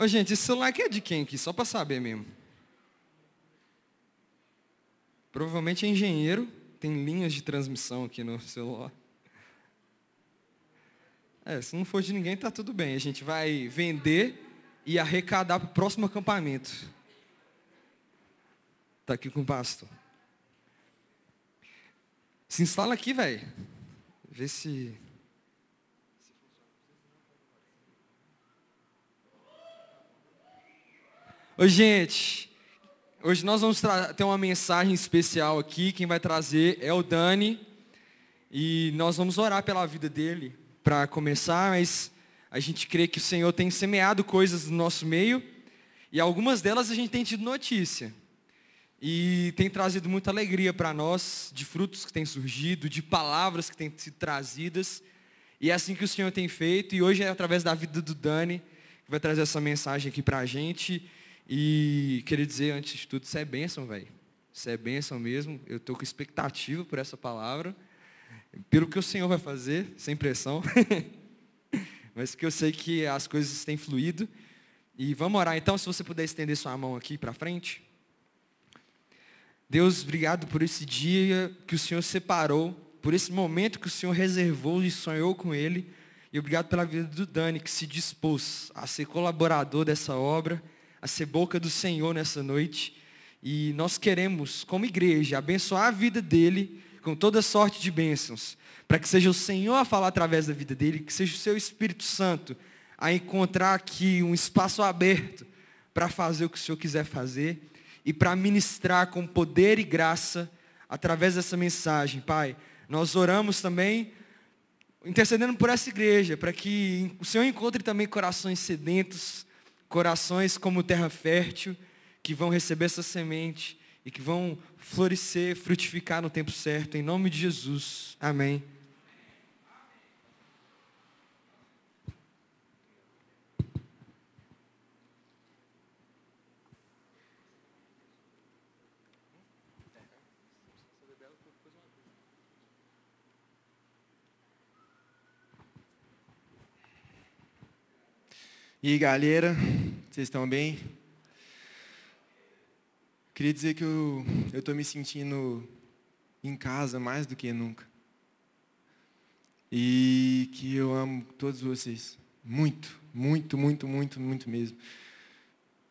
Ô, gente, esse celular aqui é de quem aqui? Só para saber mesmo. Provavelmente é engenheiro, tem linhas de transmissão aqui no celular. É, se não for de ninguém, tá tudo bem. A gente vai vender e arrecadar para o próximo acampamento. Tá aqui com o pastor. Se instala aqui, velho. Vê se. Oi, gente. Hoje nós vamos ter uma mensagem especial aqui. Quem vai trazer é o Dani. E nós vamos orar pela vida dele para começar, mas a gente crê que o Senhor tem semeado coisas no nosso meio e algumas delas a gente tem tido notícia. E tem trazido muita alegria para nós, de frutos que têm surgido, de palavras que têm sido trazidas. E é assim que o Senhor tem feito. E hoje é através da vida do Dani que vai trazer essa mensagem aqui para a gente. E queria dizer, antes de tudo, isso é bênção, velho. Isso é bênção mesmo. Eu estou com expectativa por essa palavra. Pelo que o Senhor vai fazer, sem pressão. Mas que eu sei que as coisas têm fluído. E vamos orar então, se você puder estender sua mão aqui para frente. Deus, obrigado por esse dia que o Senhor separou, por esse momento que o Senhor reservou e sonhou com ele. E obrigado pela vida do Dani, que se dispôs a ser colaborador dessa obra, a ser boca do Senhor nessa noite. E nós queremos, como igreja, abençoar a vida dele com toda sorte de bênçãos, para que seja o Senhor a falar através da vida dele, que seja o seu Espírito Santo a encontrar aqui um espaço aberto para fazer o que o Senhor quiser fazer e para ministrar com poder e graça através dessa mensagem, Pai. Nós oramos também intercedendo por essa igreja, para que o Senhor encontre também corações sedentos, corações como terra fértil, que vão receber essa semente e que vão florescer, frutificar no tempo certo, em nome de Jesus. Amém. E galera, vocês estão bem? Queria dizer que eu estou me sentindo em casa mais do que nunca. E que eu amo todos vocês. Muito, muito, muito, muito, muito mesmo.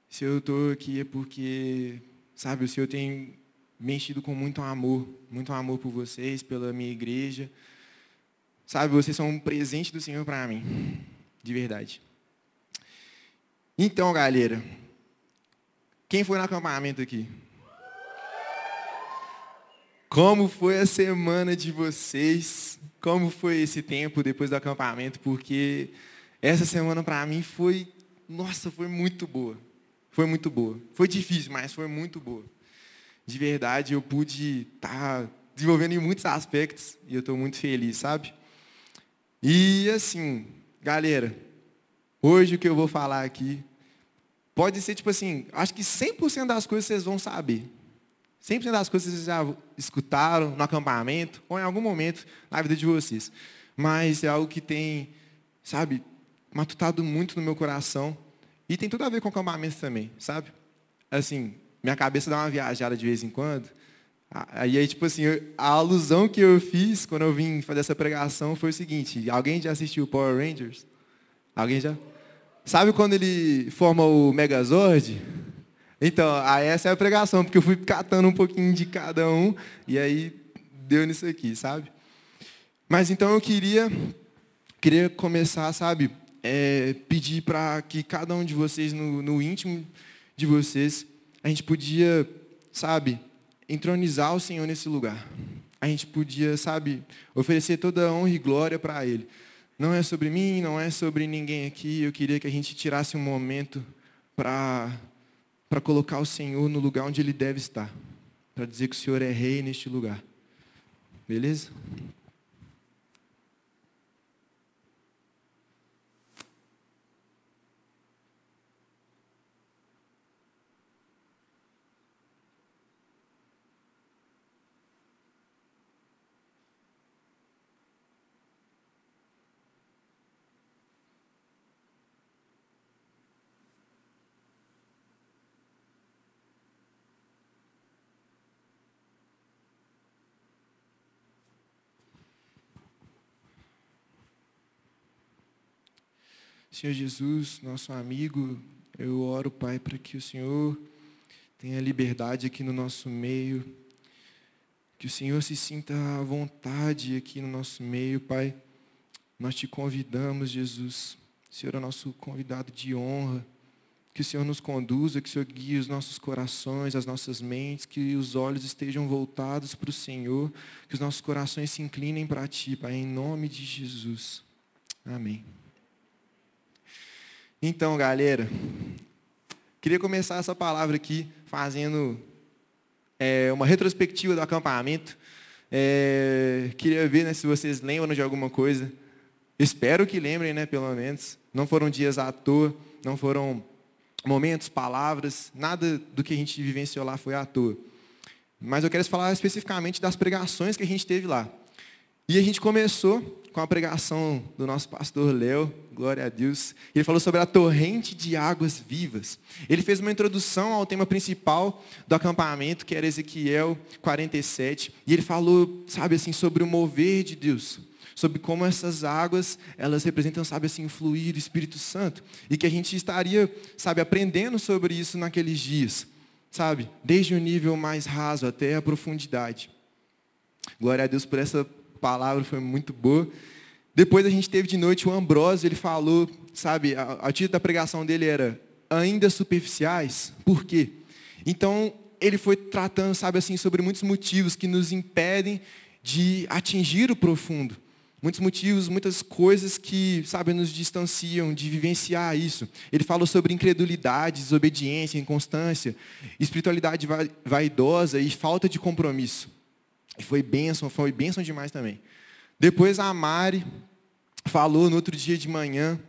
Se eu estou aqui é porque, sabe, o Senhor tem me enchido com muito amor, muito amor por vocês, pela minha igreja. Sabe, vocês são um presente do Senhor para mim, de verdade. Então, galera, quem foi no acampamento aqui? Como foi a semana de vocês? Como foi esse tempo depois do acampamento? Porque essa semana para mim foi, nossa, foi muito boa. Foi muito boa. Foi difícil, mas foi muito boa. De verdade, eu pude estar tá desenvolvendo em muitos aspectos e eu estou muito feliz, sabe? E assim, galera, hoje o que eu vou falar aqui Pode ser tipo assim, acho que 100% das coisas vocês vão saber. 100% das coisas vocês já escutaram no acampamento ou em algum momento na vida de vocês. Mas é algo que tem, sabe, matutado muito no meu coração. E tem tudo a ver com acampamento também, sabe? Assim, minha cabeça dá uma viajada de vez em quando. Aí, aí tipo assim, a alusão que eu fiz quando eu vim fazer essa pregação foi o seguinte: alguém já assistiu Power Rangers? Alguém já? Sabe quando ele forma o Megazord? Então, essa é a pregação, porque eu fui catando um pouquinho de cada um, e aí deu nisso aqui, sabe? Mas então eu queria, queria começar, sabe, é, pedir para que cada um de vocês, no, no íntimo de vocês, a gente podia, sabe, entronizar o Senhor nesse lugar. A gente podia, sabe, oferecer toda a honra e glória para Ele. Não é sobre mim, não é sobre ninguém aqui. Eu queria que a gente tirasse um momento para colocar o Senhor no lugar onde ele deve estar, para dizer que o Senhor é rei neste lugar. Beleza? Senhor Jesus, nosso amigo, eu oro, Pai, para que o Senhor tenha liberdade aqui no nosso meio, que o Senhor se sinta à vontade aqui no nosso meio, Pai. Nós te convidamos, Jesus. O Senhor é nosso convidado de honra. Que o Senhor nos conduza, que o Senhor guie os nossos corações, as nossas mentes, que os olhos estejam voltados para o Senhor, que os nossos corações se inclinem para Ti, Pai, em nome de Jesus. Amém. Então, galera, queria começar essa palavra aqui fazendo é, uma retrospectiva do acampamento. É, queria ver né, se vocês lembram de alguma coisa. Espero que lembrem, né, pelo menos. Não foram dias à toa, não foram momentos, palavras, nada do que a gente vivenciou lá foi à toa. Mas eu quero falar especificamente das pregações que a gente teve lá. E a gente começou com a pregação do nosso pastor Léo, glória a Deus. Ele falou sobre a torrente de águas vivas. Ele fez uma introdução ao tema principal do acampamento, que era Ezequiel 47. E ele falou, sabe assim, sobre o mover de Deus sobre como essas águas, elas representam, sabe assim, o fluir do Espírito Santo. E que a gente estaria, sabe, aprendendo sobre isso naqueles dias. Sabe? Desde o nível mais raso até a profundidade. Glória a Deus por essa palavra, foi muito boa. Depois a gente teve de noite o Ambrósio, ele falou, sabe, a, título da pregação dele era ainda superficiais. Por quê? Então, ele foi tratando, sabe assim, sobre muitos motivos que nos impedem de atingir o profundo. Muitos motivos, muitas coisas que, sabe, nos distanciam de vivenciar isso. Ele falou sobre incredulidade, desobediência, inconstância, espiritualidade vaidosa e falta de compromisso. E foi bênção, foi bênção demais também. Depois a Mari falou no outro dia de manhã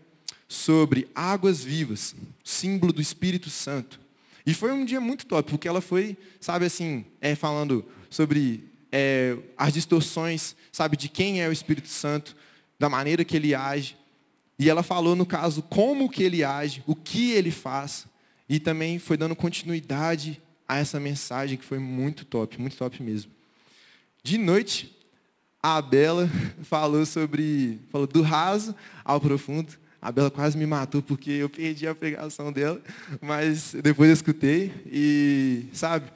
sobre águas vivas, símbolo do Espírito Santo. E foi um dia muito top, porque ela foi, sabe assim, é, falando sobre é, as distorções, sabe, de quem é o Espírito Santo, da maneira que ele age. E ela falou, no caso, como que ele age, o que ele faz. E também foi dando continuidade a essa mensagem que foi muito top, muito top mesmo. De noite, a Bela falou sobre, falou do raso ao profundo. A Bela quase me matou porque eu perdi a pregação dela, mas depois eu escutei e, sabe,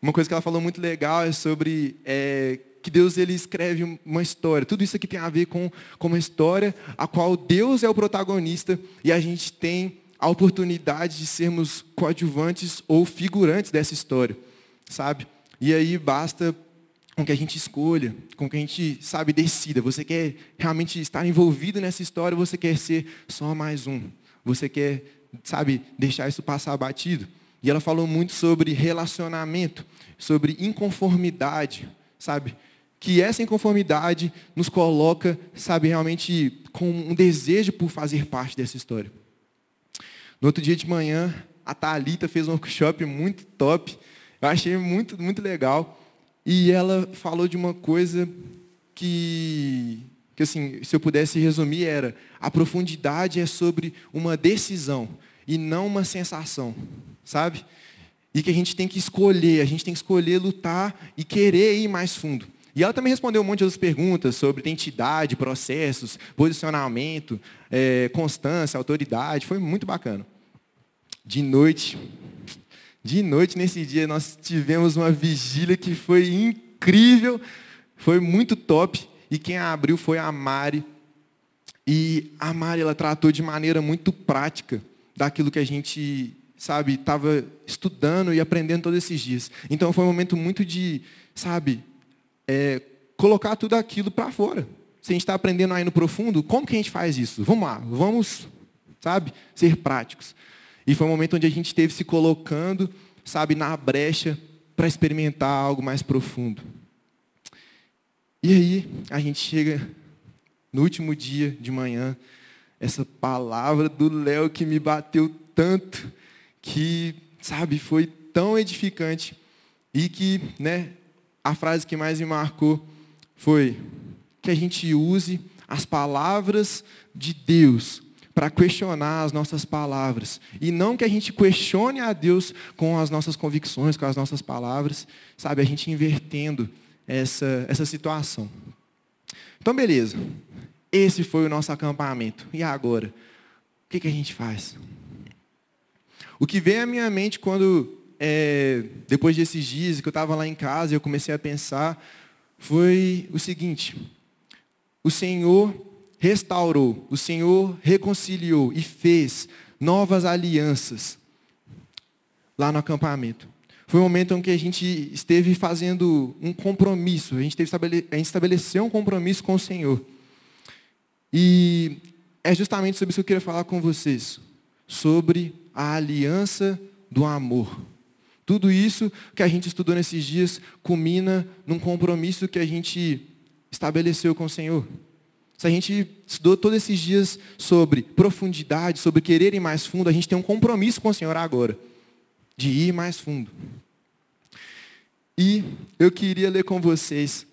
uma coisa que ela falou muito legal é sobre é, que Deus ele escreve uma história. Tudo isso aqui tem a ver com, com uma história a qual Deus é o protagonista e a gente tem a oportunidade de sermos coadjuvantes ou figurantes dessa história, sabe? E aí basta com que a gente escolha, com que a gente, sabe, decida. Você quer realmente estar envolvido nessa história ou você quer ser só mais um? Você quer, sabe, deixar isso passar batido? E ela falou muito sobre relacionamento, sobre inconformidade, sabe? Que essa inconformidade nos coloca, sabe, realmente com um desejo por fazer parte dessa história. No outro dia de manhã, a Thalita fez um workshop muito top. Eu achei muito, muito legal. E ela falou de uma coisa que, que assim, se eu pudesse resumir, era a profundidade é sobre uma decisão e não uma sensação sabe? E que a gente tem que escolher, a gente tem que escolher lutar e querer ir mais fundo. E ela também respondeu um monte de outras perguntas sobre identidade, processos, posicionamento, é, constância, autoridade. Foi muito bacana. De noite, de noite nesse dia, nós tivemos uma vigília que foi incrível, foi muito top. E quem abriu foi a Mari. E a Mari, ela tratou de maneira muito prática daquilo que a gente sabe, estava estudando e aprendendo todos esses dias. Então foi um momento muito de, sabe, é, colocar tudo aquilo para fora. Se a gente está aprendendo aí no profundo, como que a gente faz isso? Vamos lá, vamos, sabe, ser práticos. E foi um momento onde a gente esteve se colocando, sabe, na brecha para experimentar algo mais profundo. E aí, a gente chega no último dia de manhã, essa palavra do Léo que me bateu tanto, que, sabe, foi tão edificante e que, né, a frase que mais me marcou foi que a gente use as palavras de Deus para questionar as nossas palavras. E não que a gente questione a Deus com as nossas convicções, com as nossas palavras, sabe? A gente invertendo essa, essa situação. Então, beleza. Esse foi o nosso acampamento. E agora? que, que a gente faz? O que veio à minha mente quando, é, depois desses dias que eu estava lá em casa e eu comecei a pensar, foi o seguinte: o Senhor restaurou, o Senhor reconciliou e fez novas alianças lá no acampamento. Foi um momento em que a gente esteve fazendo um compromisso, a gente, teve, a gente estabeleceu um compromisso com o Senhor. E é justamente sobre isso que eu queria falar com vocês, sobre a aliança do amor. Tudo isso que a gente estudou nesses dias culmina num compromisso que a gente estabeleceu com o Senhor. Se a gente estudou todos esses dias sobre profundidade, sobre querer ir mais fundo, a gente tem um compromisso com o Senhor agora, de ir mais fundo. E eu queria ler com vocês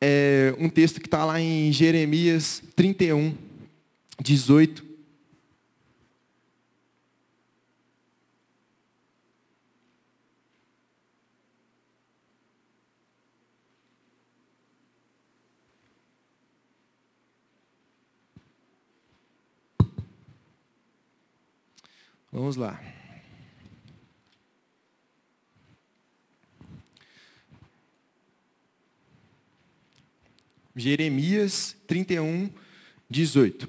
é, um texto que está lá em Jeremias 31, 18 Vamos lá. Jeremias 31, 18.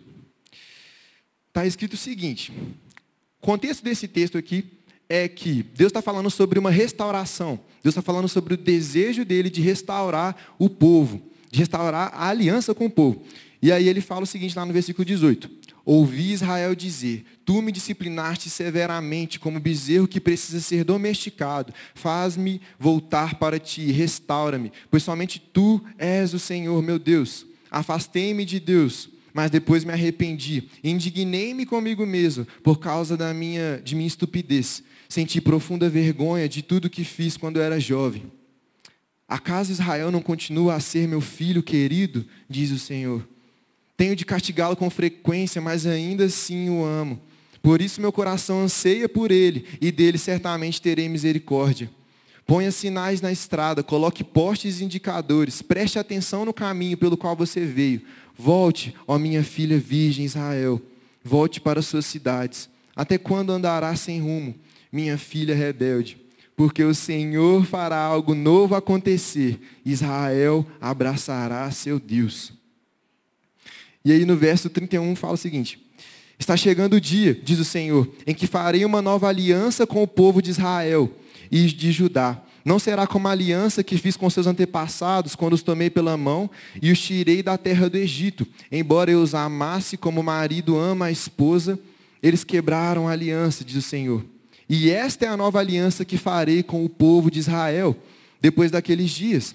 Está escrito o seguinte: o contexto desse texto aqui é que Deus está falando sobre uma restauração. Deus está falando sobre o desejo dele de restaurar o povo, de restaurar a aliança com o povo. E aí ele fala o seguinte lá no versículo 18: Ouvi Israel dizer: Tu me disciplinaste severamente como bezerro que precisa ser domesticado. Faz-me voltar para ti, restaura-me, pois somente tu és o Senhor, meu Deus. Afastei-me de Deus, mas depois me arrependi. Indignei-me comigo mesmo por causa da minha, de minha estupidez. Senti profunda vergonha de tudo que fiz quando era jovem. Acaso Israel não continua a ser meu filho querido? Diz o Senhor. Tenho de castigá-lo com frequência, mas ainda assim o amo. Por isso meu coração anseia por ele, e dele certamente terei misericórdia. Ponha sinais na estrada, coloque postes e indicadores, preste atenção no caminho pelo qual você veio. Volte, ó minha filha virgem Israel, volte para suas cidades. Até quando andará sem rumo, minha filha rebelde? Porque o Senhor fará algo novo acontecer, Israel abraçará seu Deus. E aí no verso 31 fala o seguinte: Está chegando o dia, diz o Senhor, em que farei uma nova aliança com o povo de Israel e de Judá. Não será como a aliança que fiz com seus antepassados, quando os tomei pela mão e os tirei da terra do Egito. Embora eu os amasse como o marido ama a esposa, eles quebraram a aliança, diz o Senhor. E esta é a nova aliança que farei com o povo de Israel, depois daqueles dias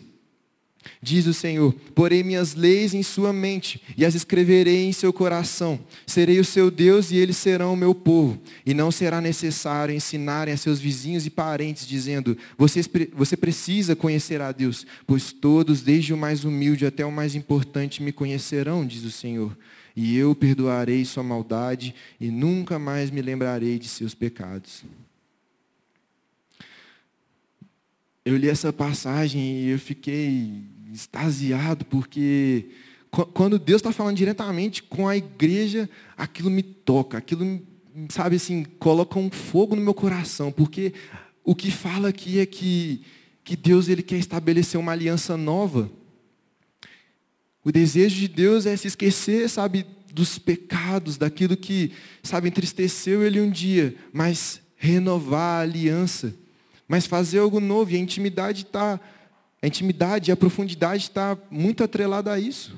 Diz o Senhor: Porei minhas leis em sua mente e as escreverei em seu coração. Serei o seu Deus e eles serão o meu povo. E não será necessário ensinarem a seus vizinhos e parentes, dizendo: Você, você precisa conhecer a Deus, pois todos, desde o mais humilde até o mais importante, me conhecerão, diz o Senhor. E eu perdoarei sua maldade e nunca mais me lembrarei de seus pecados. Eu li essa passagem e eu fiquei extasiado, porque quando Deus está falando diretamente com a igreja, aquilo me toca, aquilo, sabe assim, coloca um fogo no meu coração, porque o que fala aqui é que, que Deus ele quer estabelecer uma aliança nova. O desejo de Deus é se esquecer, sabe, dos pecados, daquilo que, sabe, entristeceu ele um dia, mas renovar a aliança mas fazer algo novo. E a intimidade está, a intimidade e a profundidade está muito atrelada a isso.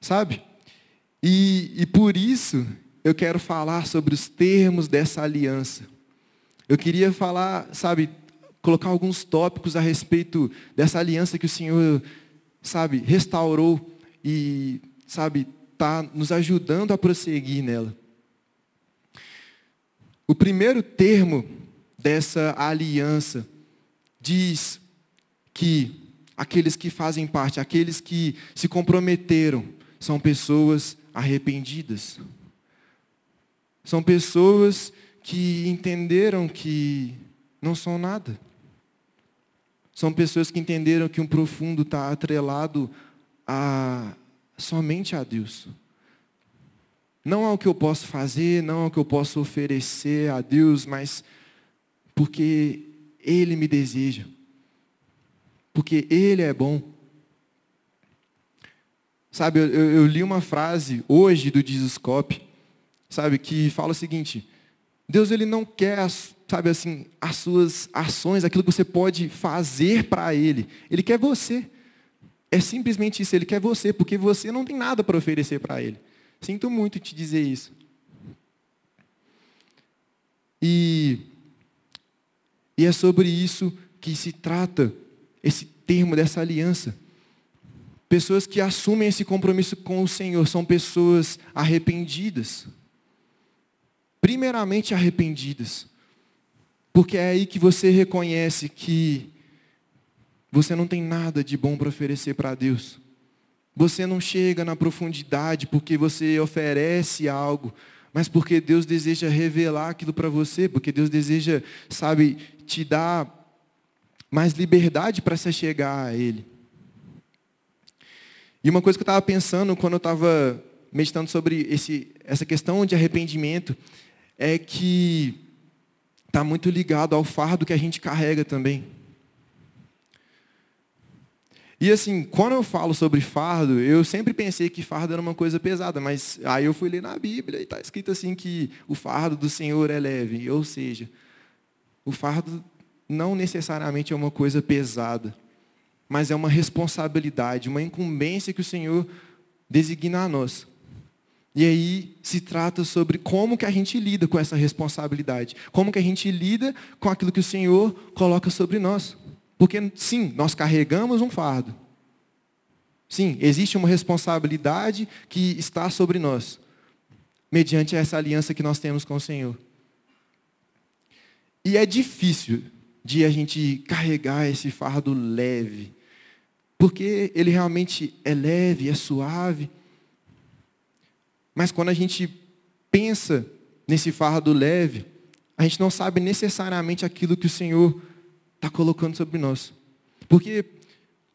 Sabe? E, e por isso eu quero falar sobre os termos dessa aliança. Eu queria falar, sabe, colocar alguns tópicos a respeito dessa aliança que o Senhor, sabe, restaurou e, sabe, está nos ajudando a prosseguir nela. O primeiro termo dessa aliança diz que aqueles que fazem parte, aqueles que se comprometeram, são pessoas arrependidas. São pessoas que entenderam que não são nada. São pessoas que entenderam que um profundo está atrelado a somente a Deus. Não ao que eu posso fazer, não ao que eu posso oferecer a Deus, mas porque Ele me deseja. Porque Ele é bom. Sabe, eu, eu li uma frase hoje do Dizoscope, sabe, que fala o seguinte: Deus ele não quer, sabe assim, as suas ações, aquilo que você pode fazer para Ele. Ele quer você. É simplesmente isso, Ele quer você, porque você não tem nada para oferecer para Ele. Sinto muito te dizer isso. E, e é sobre isso que se trata esse termo dessa aliança. Pessoas que assumem esse compromisso com o Senhor são pessoas arrependidas. Primeiramente arrependidas. Porque é aí que você reconhece que você não tem nada de bom para oferecer para Deus. Você não chega na profundidade porque você oferece algo, mas porque Deus deseja revelar aquilo para você, porque Deus deseja, sabe, te dar mais liberdade para se chegar a Ele. E uma coisa que eu estava pensando quando eu estava meditando sobre esse, essa questão de arrependimento é que está muito ligado ao fardo que a gente carrega também. E assim, quando eu falo sobre fardo, eu sempre pensei que fardo era uma coisa pesada, mas aí eu fui ler na Bíblia e está escrito assim que o fardo do Senhor é leve, ou seja, o fardo não necessariamente é uma coisa pesada, mas é uma responsabilidade, uma incumbência que o Senhor designa a nós. E aí se trata sobre como que a gente lida com essa responsabilidade, como que a gente lida com aquilo que o Senhor coloca sobre nós. Porque, sim, nós carregamos um fardo. Sim, existe uma responsabilidade que está sobre nós, mediante essa aliança que nós temos com o Senhor. E é difícil de a gente carregar esse fardo leve, porque ele realmente é leve, é suave. Mas quando a gente pensa nesse fardo leve, a gente não sabe necessariamente aquilo que o Senhor está colocando sobre nós. Porque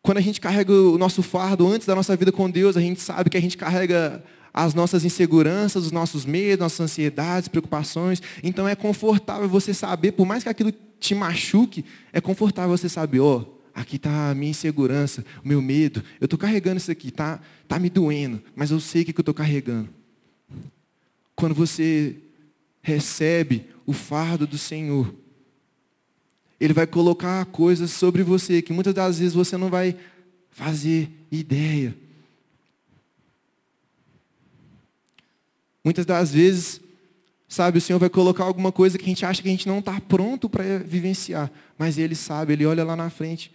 quando a gente carrega o nosso fardo antes da nossa vida com Deus, a gente sabe que a gente carrega as nossas inseguranças, os nossos medos, nossas ansiedades, preocupações. Então é confortável você saber, por mais que aquilo te machuque, é confortável você saber, ó, oh, aqui está a minha insegurança, o meu medo. Eu estou carregando isso aqui, tá, tá me doendo, mas eu sei o que eu estou carregando. Quando você recebe o fardo do Senhor, ele vai colocar coisas sobre você que muitas das vezes você não vai fazer ideia. Muitas das vezes, sabe, o Senhor vai colocar alguma coisa que a gente acha que a gente não está pronto para vivenciar. Mas Ele sabe, Ele olha lá na frente.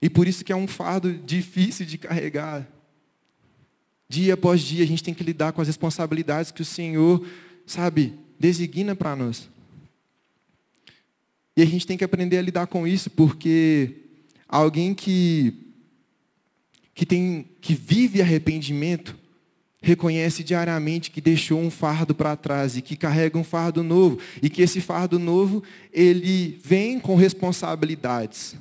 E por isso que é um fardo difícil de carregar. Dia após dia a gente tem que lidar com as responsabilidades que o Senhor, sabe, designa para nós. E a gente tem que aprender a lidar com isso, porque alguém que, que, tem, que vive arrependimento reconhece diariamente que deixou um fardo para trás e que carrega um fardo novo. E que esse fardo novo, ele vem com responsabilidades.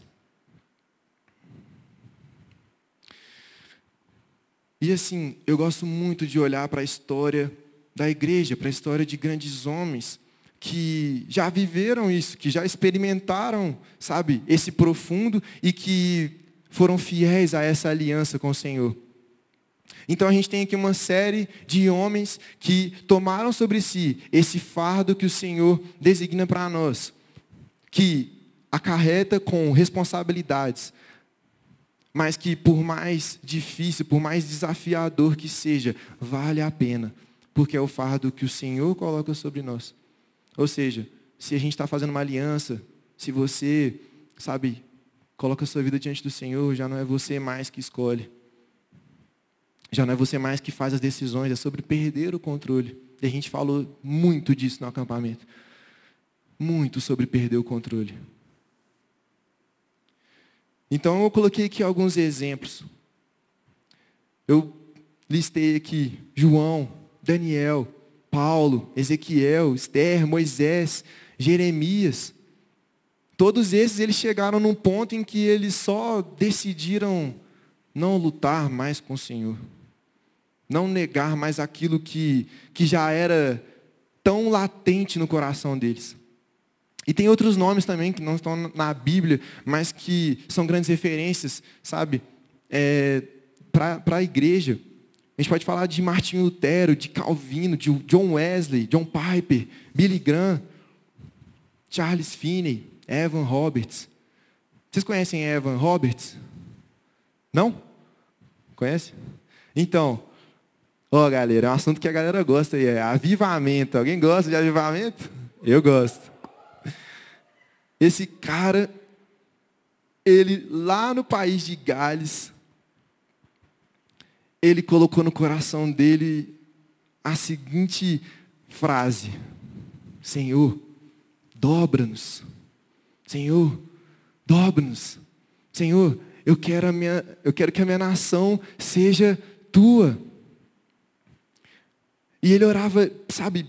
E assim, eu gosto muito de olhar para a história da igreja, para a história de grandes homens que já viveram isso, que já experimentaram, sabe, esse profundo e que foram fiéis a essa aliança com o Senhor. Então a gente tem aqui uma série de homens que tomaram sobre si esse fardo que o Senhor designa para nós, que acarreta com responsabilidades, mas que por mais difícil, por mais desafiador que seja, vale a pena, porque é o fardo que o Senhor coloca sobre nós. Ou seja, se a gente está fazendo uma aliança, se você, sabe, coloca a sua vida diante do Senhor, já não é você mais que escolhe. Já não é você mais que faz as decisões, é sobre perder o controle. E a gente falou muito disso no acampamento. Muito sobre perder o controle. Então eu coloquei aqui alguns exemplos. Eu listei aqui João, Daniel, Paulo, Ezequiel, Esther, Moisés, Jeremias. Todos esses eles chegaram num ponto em que eles só decidiram não lutar mais com o Senhor. Não negar mais aquilo que, que já era tão latente no coração deles. E tem outros nomes também que não estão na Bíblia, mas que são grandes referências, sabe, é, para a igreja. A gente pode falar de Martinho Lutero, de Calvino, de John Wesley, John Piper, Billy Graham, Charles Finney, Evan Roberts. Vocês conhecem Evan Roberts? Não? Conhece? Então, ó galera, é um assunto que a galera gosta aí, é avivamento. Alguém gosta de avivamento? Eu gosto. Esse cara, ele lá no país de Gales, ele colocou no coração dele a seguinte frase: Senhor, dobra-nos. Senhor, dobra-nos. Senhor, eu quero, a minha, eu quero que a minha nação seja tua. E ele orava, sabe,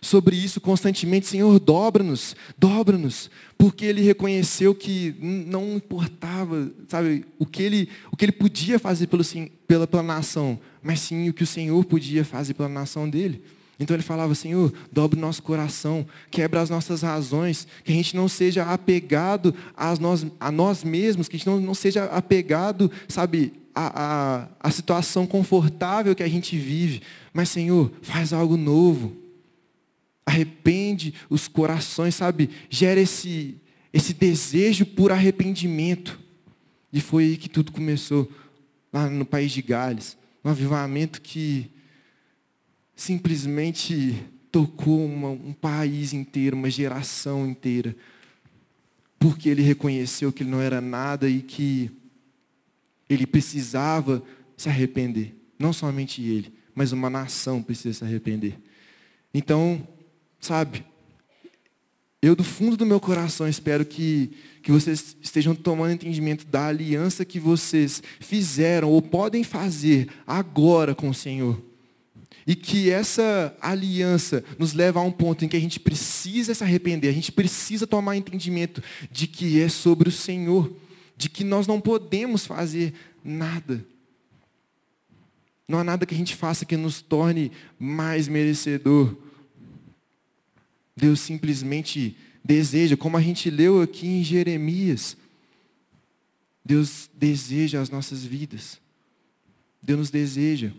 sobre isso constantemente, Senhor, dobra-nos, dobra-nos, porque ele reconheceu que não importava, sabe, o que ele, o que ele podia fazer pelo, pela, pela nação, mas sim o que o Senhor podia fazer pela nação dele. Então ele falava, Senhor, dobre o nosso coração, quebra as nossas razões, que a gente não seja apegado a nós, a nós mesmos, que a gente não, não seja apegado, sabe, a, a, a situação confortável que a gente vive. Mas, Senhor, faz algo novo arrepende os corações, sabe? Gera esse, esse desejo por arrependimento. E foi aí que tudo começou, lá no país de Gales. Um avivamento que simplesmente tocou uma, um país inteiro, uma geração inteira. Porque ele reconheceu que ele não era nada e que ele precisava se arrepender. Não somente ele, mas uma nação precisa se arrepender. Então, Sabe? Eu, do fundo do meu coração, espero que, que vocês estejam tomando entendimento da aliança que vocês fizeram ou podem fazer agora com o Senhor. E que essa aliança nos leva a um ponto em que a gente precisa se arrepender, a gente precisa tomar entendimento de que é sobre o Senhor, de que nós não podemos fazer nada. Não há nada que a gente faça que nos torne mais merecedor Deus simplesmente deseja, como a gente leu aqui em Jeremias, Deus deseja as nossas vidas. Deus nos deseja.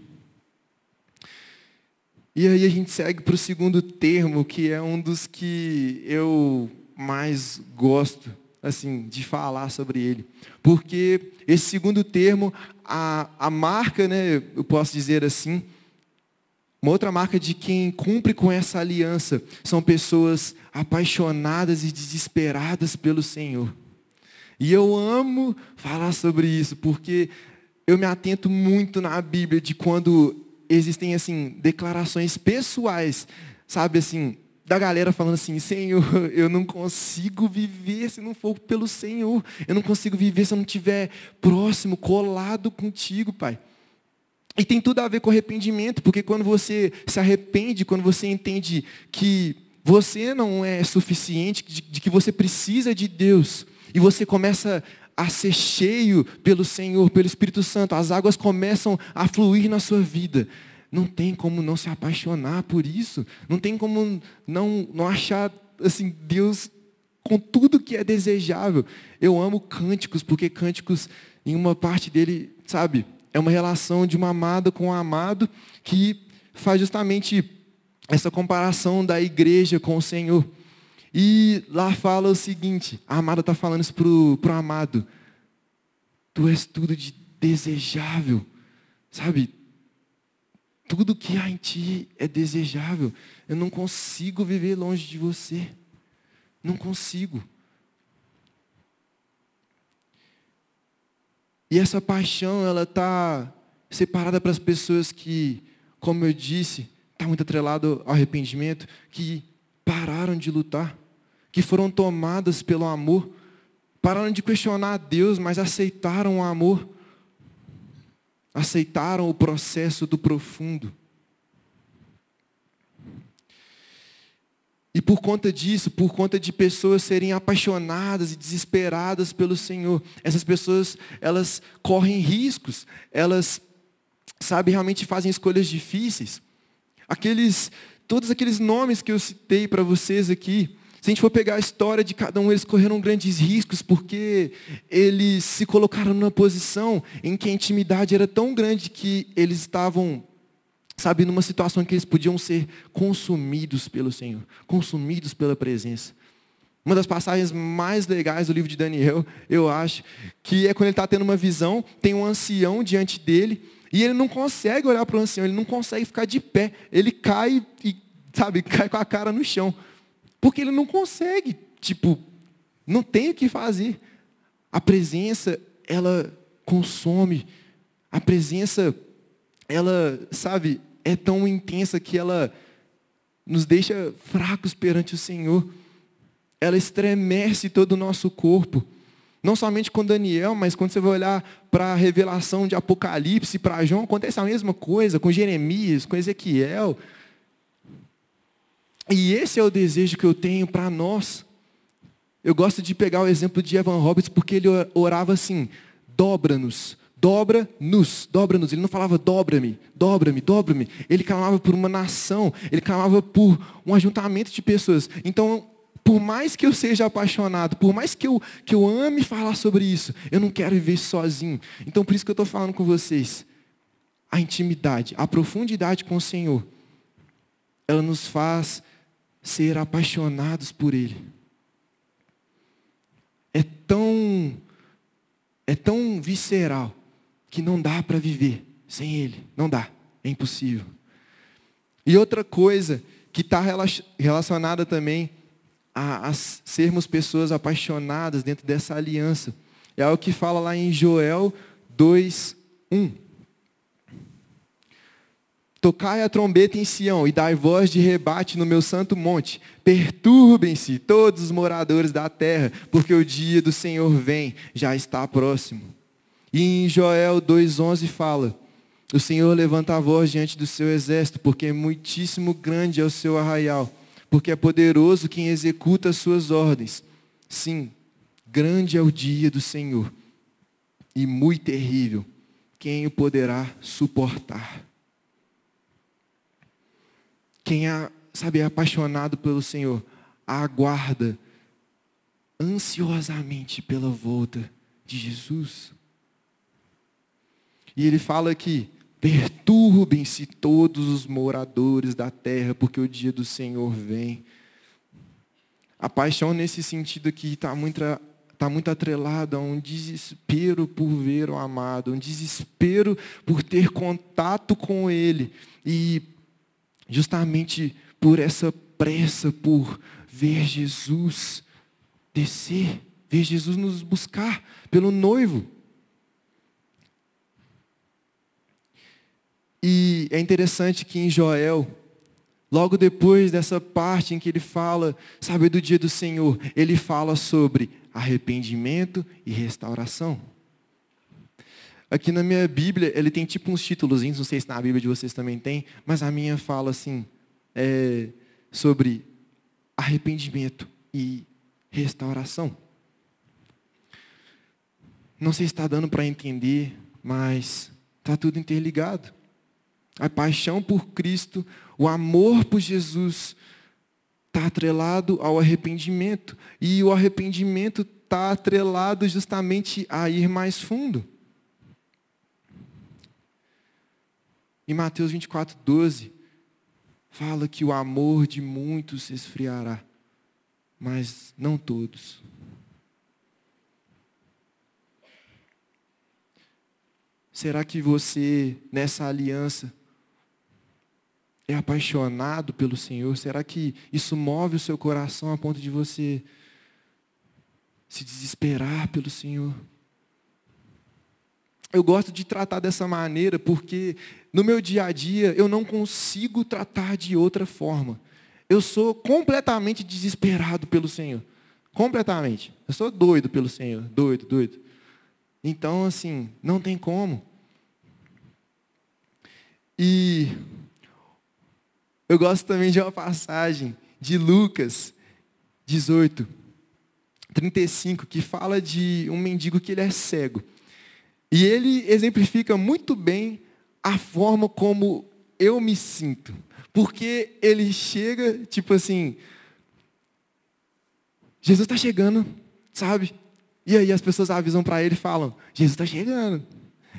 E aí a gente segue para o segundo termo, que é um dos que eu mais gosto, assim, de falar sobre ele. Porque esse segundo termo, a, a marca, né, eu posso dizer assim, uma outra marca de quem cumpre com essa aliança são pessoas apaixonadas e desesperadas pelo Senhor. E eu amo falar sobre isso, porque eu me atento muito na Bíblia de quando existem assim declarações pessoais, sabe assim, da galera falando assim: Senhor, eu não consigo viver se não for pelo Senhor. Eu não consigo viver se eu não estiver próximo, colado contigo, Pai. E tem tudo a ver com arrependimento, porque quando você se arrepende, quando você entende que você não é suficiente, de, de, que você precisa de Deus, e você começa a ser cheio pelo Senhor, pelo Espírito Santo, as águas começam a fluir na sua vida. Não tem como não se apaixonar por isso, não tem como não, não achar assim, Deus com tudo que é desejável. Eu amo cânticos, porque cânticos, em uma parte dele, sabe, é uma relação de uma amada com um amado que faz justamente essa comparação da igreja com o Senhor. E lá fala o seguinte, a amada está falando isso para o amado. Tu és tudo de desejável. Sabe? Tudo que há em ti é desejável. Eu não consigo viver longe de você. Não consigo. E essa paixão, ela está separada para as pessoas que, como eu disse, está muito atrelado ao arrependimento, que pararam de lutar, que foram tomadas pelo amor, pararam de questionar a Deus, mas aceitaram o amor, aceitaram o processo do profundo. E por conta disso, por conta de pessoas serem apaixonadas e desesperadas pelo Senhor, essas pessoas, elas correm riscos, elas sabe, realmente fazem escolhas difíceis. Aqueles, todos aqueles nomes que eu citei para vocês aqui, se a gente for pegar a história de cada um, eles correram grandes riscos porque eles se colocaram numa posição em que a intimidade era tão grande que eles estavam, sabe, numa situação em que eles podiam ser consumidos pelo Senhor, consumidos pela presença. Uma das passagens mais legais do livro de Daniel, eu acho, que é quando ele está tendo uma visão, tem um ancião diante dele, e ele não consegue olhar para o ancião, ele não consegue ficar de pé, ele cai e, sabe, cai com a cara no chão. Porque ele não consegue, tipo, não tem o que fazer. A presença, ela consome. A presença, ela, sabe, é tão intensa que ela nos deixa fracos perante o Senhor. Ela estremece todo o nosso corpo. Não somente com Daniel, mas quando você vai olhar para a revelação de Apocalipse, para João, acontece a mesma coisa com Jeremias, com Ezequiel. E esse é o desejo que eu tenho para nós. Eu gosto de pegar o exemplo de Evan Roberts porque ele orava assim: dobra-nos, dobra-nos, dobra-nos. Ele não falava dobra-me, dobra-me, dobra-me. Ele clamava por uma nação, ele clamava por um ajuntamento de pessoas. Então, por mais que eu seja apaixonado, por mais que eu, que eu ame falar sobre isso, eu não quero viver sozinho. Então, por isso que eu estou falando com vocês. A intimidade, a profundidade com o Senhor, ela nos faz ser apaixonados por Ele. É tão, é tão visceral que não dá para viver sem Ele. Não dá, é impossível. E outra coisa que está relacionada também a, a sermos pessoas apaixonadas dentro dessa aliança é o que fala lá em Joel 2, 1. Tocai a trombeta em Sião e dai voz de rebate no meu santo monte. Perturbem-se todos os moradores da terra, porque o dia do Senhor vem, já está próximo. E em Joel 2,11 fala: O Senhor levanta a voz diante do seu exército, porque é muitíssimo grande é o seu arraial, porque é poderoso quem executa as suas ordens. Sim, grande é o dia do Senhor, e muito terrível. Quem o poderá suportar? Quem é, sabe, é apaixonado pelo Senhor, aguarda ansiosamente pela volta de Jesus. E ele fala aqui: perturbem-se todos os moradores da terra, porque o dia do Senhor vem. A paixão nesse sentido aqui está muito, tá muito atrelada a um desespero por ver o amado, um desespero por ter contato com Ele. E justamente por essa pressa por ver Jesus descer, ver Jesus nos buscar pelo noivo. E é interessante que em Joel, logo depois dessa parte em que ele fala, sabe, do dia do Senhor, ele fala sobre arrependimento e restauração. Aqui na minha Bíblia, ele tem tipo uns títulos, não sei se na Bíblia de vocês também tem, mas a minha fala assim, é, sobre arrependimento e restauração. Não sei se está dando para entender, mas está tudo interligado. A paixão por Cristo, o amor por Jesus, está atrelado ao arrependimento. E o arrependimento está atrelado justamente a ir mais fundo. Em Mateus 24, 12, fala que o amor de muitos se esfriará, mas não todos. Será que você, nessa aliança, é apaixonado pelo Senhor? Será que isso move o seu coração a ponto de você se desesperar pelo Senhor? Eu gosto de tratar dessa maneira porque no meu dia a dia eu não consigo tratar de outra forma. Eu sou completamente desesperado pelo Senhor. Completamente. Eu sou doido pelo Senhor. Doido, doido. Então, assim, não tem como. E eu gosto também de uma passagem de Lucas 18, 35, que fala de um mendigo que ele é cego. E ele exemplifica muito bem a forma como eu me sinto. Porque ele chega, tipo assim, Jesus está chegando, sabe? E aí as pessoas avisam para ele e falam, Jesus está chegando.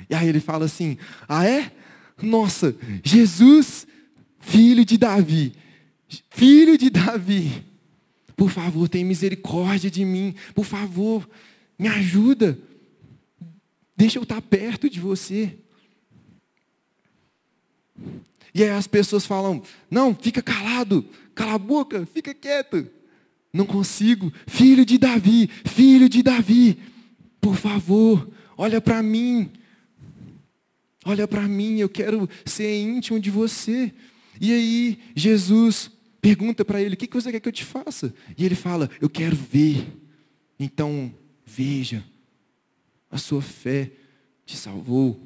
E aí ele fala assim, ah é? Nossa, Jesus, filho de Davi, filho de Davi, por favor, tem misericórdia de mim, por favor, me ajuda, deixa eu estar perto de você. E aí as pessoas falam, não, fica calado, cala a boca, fica quieto. Não consigo, filho de Davi, filho de Davi, por favor, olha para mim, olha para mim, eu quero ser íntimo de você. E aí Jesus pergunta para ele, o que você quer que eu te faça? E ele fala, eu quero ver. Então, veja, a sua fé te salvou.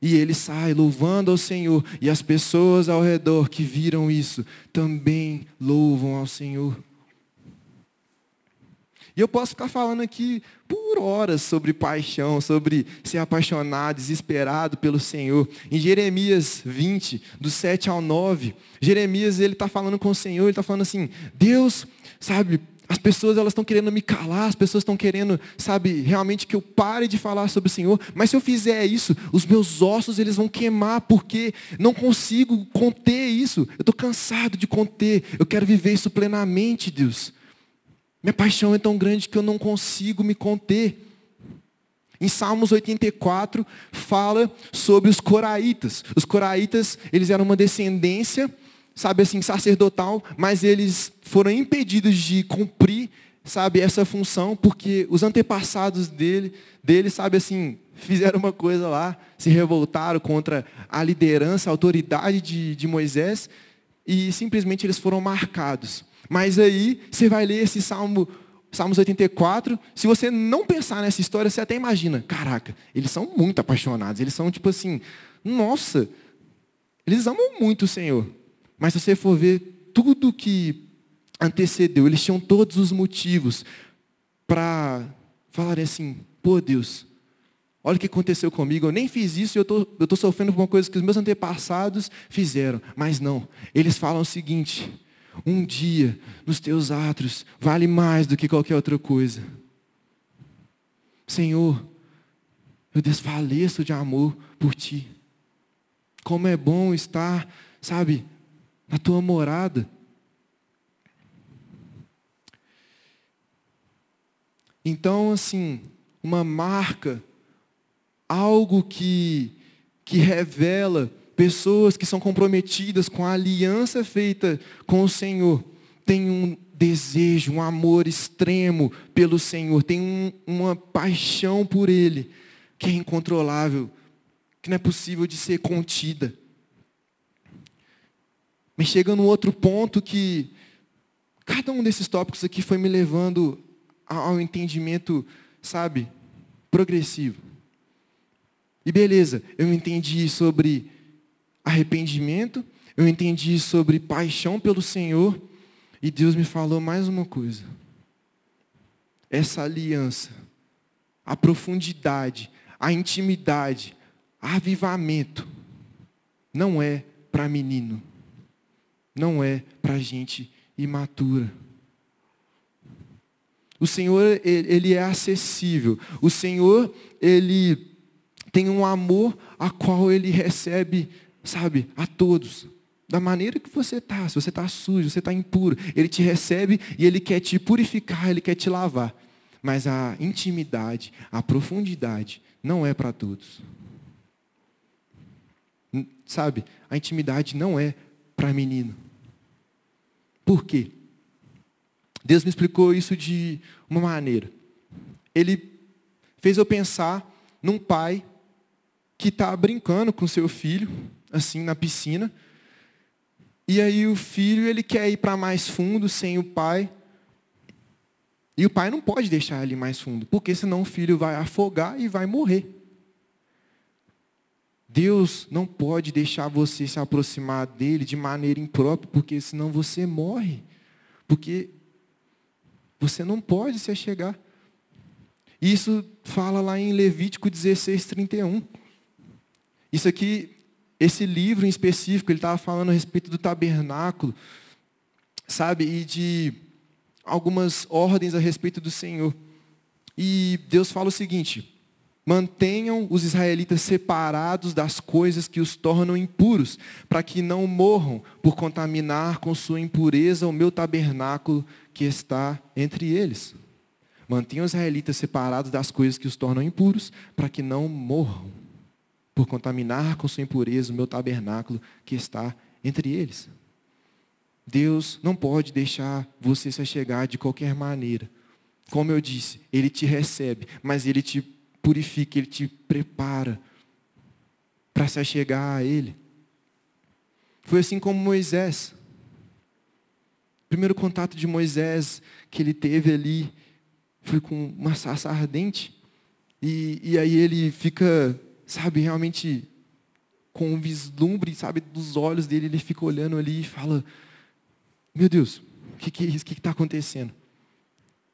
E ele sai louvando ao Senhor. E as pessoas ao redor que viram isso também louvam ao Senhor. E eu posso ficar falando aqui por horas sobre paixão, sobre ser apaixonado, desesperado pelo Senhor. Em Jeremias 20, do 7 ao 9, Jeremias ele está falando com o Senhor, ele está falando assim, Deus, sabe, as pessoas elas estão querendo me calar, as pessoas estão querendo, sabe, realmente que eu pare de falar sobre o Senhor. Mas se eu fizer isso, os meus ossos eles vão queimar porque não consigo conter isso. Eu estou cansado de conter. Eu quero viver isso plenamente, Deus. Minha paixão é tão grande que eu não consigo me conter. Em Salmos 84 fala sobre os coraitas. Os coraitas eles eram uma descendência sabe assim, sacerdotal, mas eles foram impedidos de cumprir, sabe, essa função, porque os antepassados dele, dele, sabe assim, fizeram uma coisa lá, se revoltaram contra a liderança, a autoridade de, de Moisés, e simplesmente eles foram marcados. Mas aí, você vai ler esse Salmo, Salmos 84, se você não pensar nessa história, você até imagina, caraca, eles são muito apaixonados, eles são tipo assim, nossa, eles amam muito o Senhor. Mas se você for ver tudo que antecedeu, eles tinham todos os motivos para falarem assim, pô Deus, olha o que aconteceu comigo, eu nem fiz isso e eu estou tô sofrendo por uma coisa que os meus antepassados fizeram. Mas não, eles falam o seguinte, um dia nos teus atos vale mais do que qualquer outra coisa. Senhor, eu desfaleço de amor por ti. Como é bom estar, sabe, na tua morada. Então, assim, uma marca, algo que, que revela pessoas que são comprometidas com a aliança feita com o Senhor, tem um desejo, um amor extremo pelo Senhor, tem um, uma paixão por Ele, que é incontrolável, que não é possível de ser contida. Mas chega num outro ponto que cada um desses tópicos aqui foi me levando ao entendimento, sabe, progressivo. E beleza, eu entendi sobre arrependimento, eu entendi sobre paixão pelo Senhor, e Deus me falou mais uma coisa. Essa aliança, a profundidade, a intimidade, avivamento, não é para menino não é para gente imatura. O Senhor, ele é acessível. O Senhor, ele tem um amor a qual ele recebe, sabe, a todos. Da maneira que você está, se você está sujo, você está impuro, ele te recebe e ele quer te purificar, ele quer te lavar. Mas a intimidade, a profundidade, não é para todos. Sabe, a intimidade não é para menino. Por quê? Deus me explicou isso de uma maneira. Ele fez eu pensar num pai que está brincando com seu filho, assim, na piscina. E aí o filho, ele quer ir para mais fundo sem o pai. E o pai não pode deixar ele mais fundo, porque senão o filho vai afogar e vai morrer. Deus não pode deixar você se aproximar dele de maneira imprópria, porque senão você morre. Porque você não pode se achegar. Isso fala lá em Levítico 16, 31. Isso aqui, esse livro em específico, ele estava falando a respeito do tabernáculo, sabe? E de algumas ordens a respeito do Senhor. E Deus fala o seguinte: Mantenham os israelitas separados das coisas que os tornam impuros, para que não morram por contaminar com sua impureza o meu tabernáculo que está entre eles. Mantenham os israelitas separados das coisas que os tornam impuros, para que não morram por contaminar com sua impureza o meu tabernáculo que está entre eles. Deus não pode deixar você se chegar de qualquer maneira. Como eu disse, Ele te recebe, mas Ele te purifica, Ele te prepara para se chegar a Ele. Foi assim como Moisés. O primeiro contato de Moisés que ele teve ali foi com uma sarça ardente. E, e aí ele fica, sabe, realmente com um vislumbre, sabe, dos olhos dele, ele fica olhando ali e fala, meu Deus, o que, que é isso? O que está acontecendo?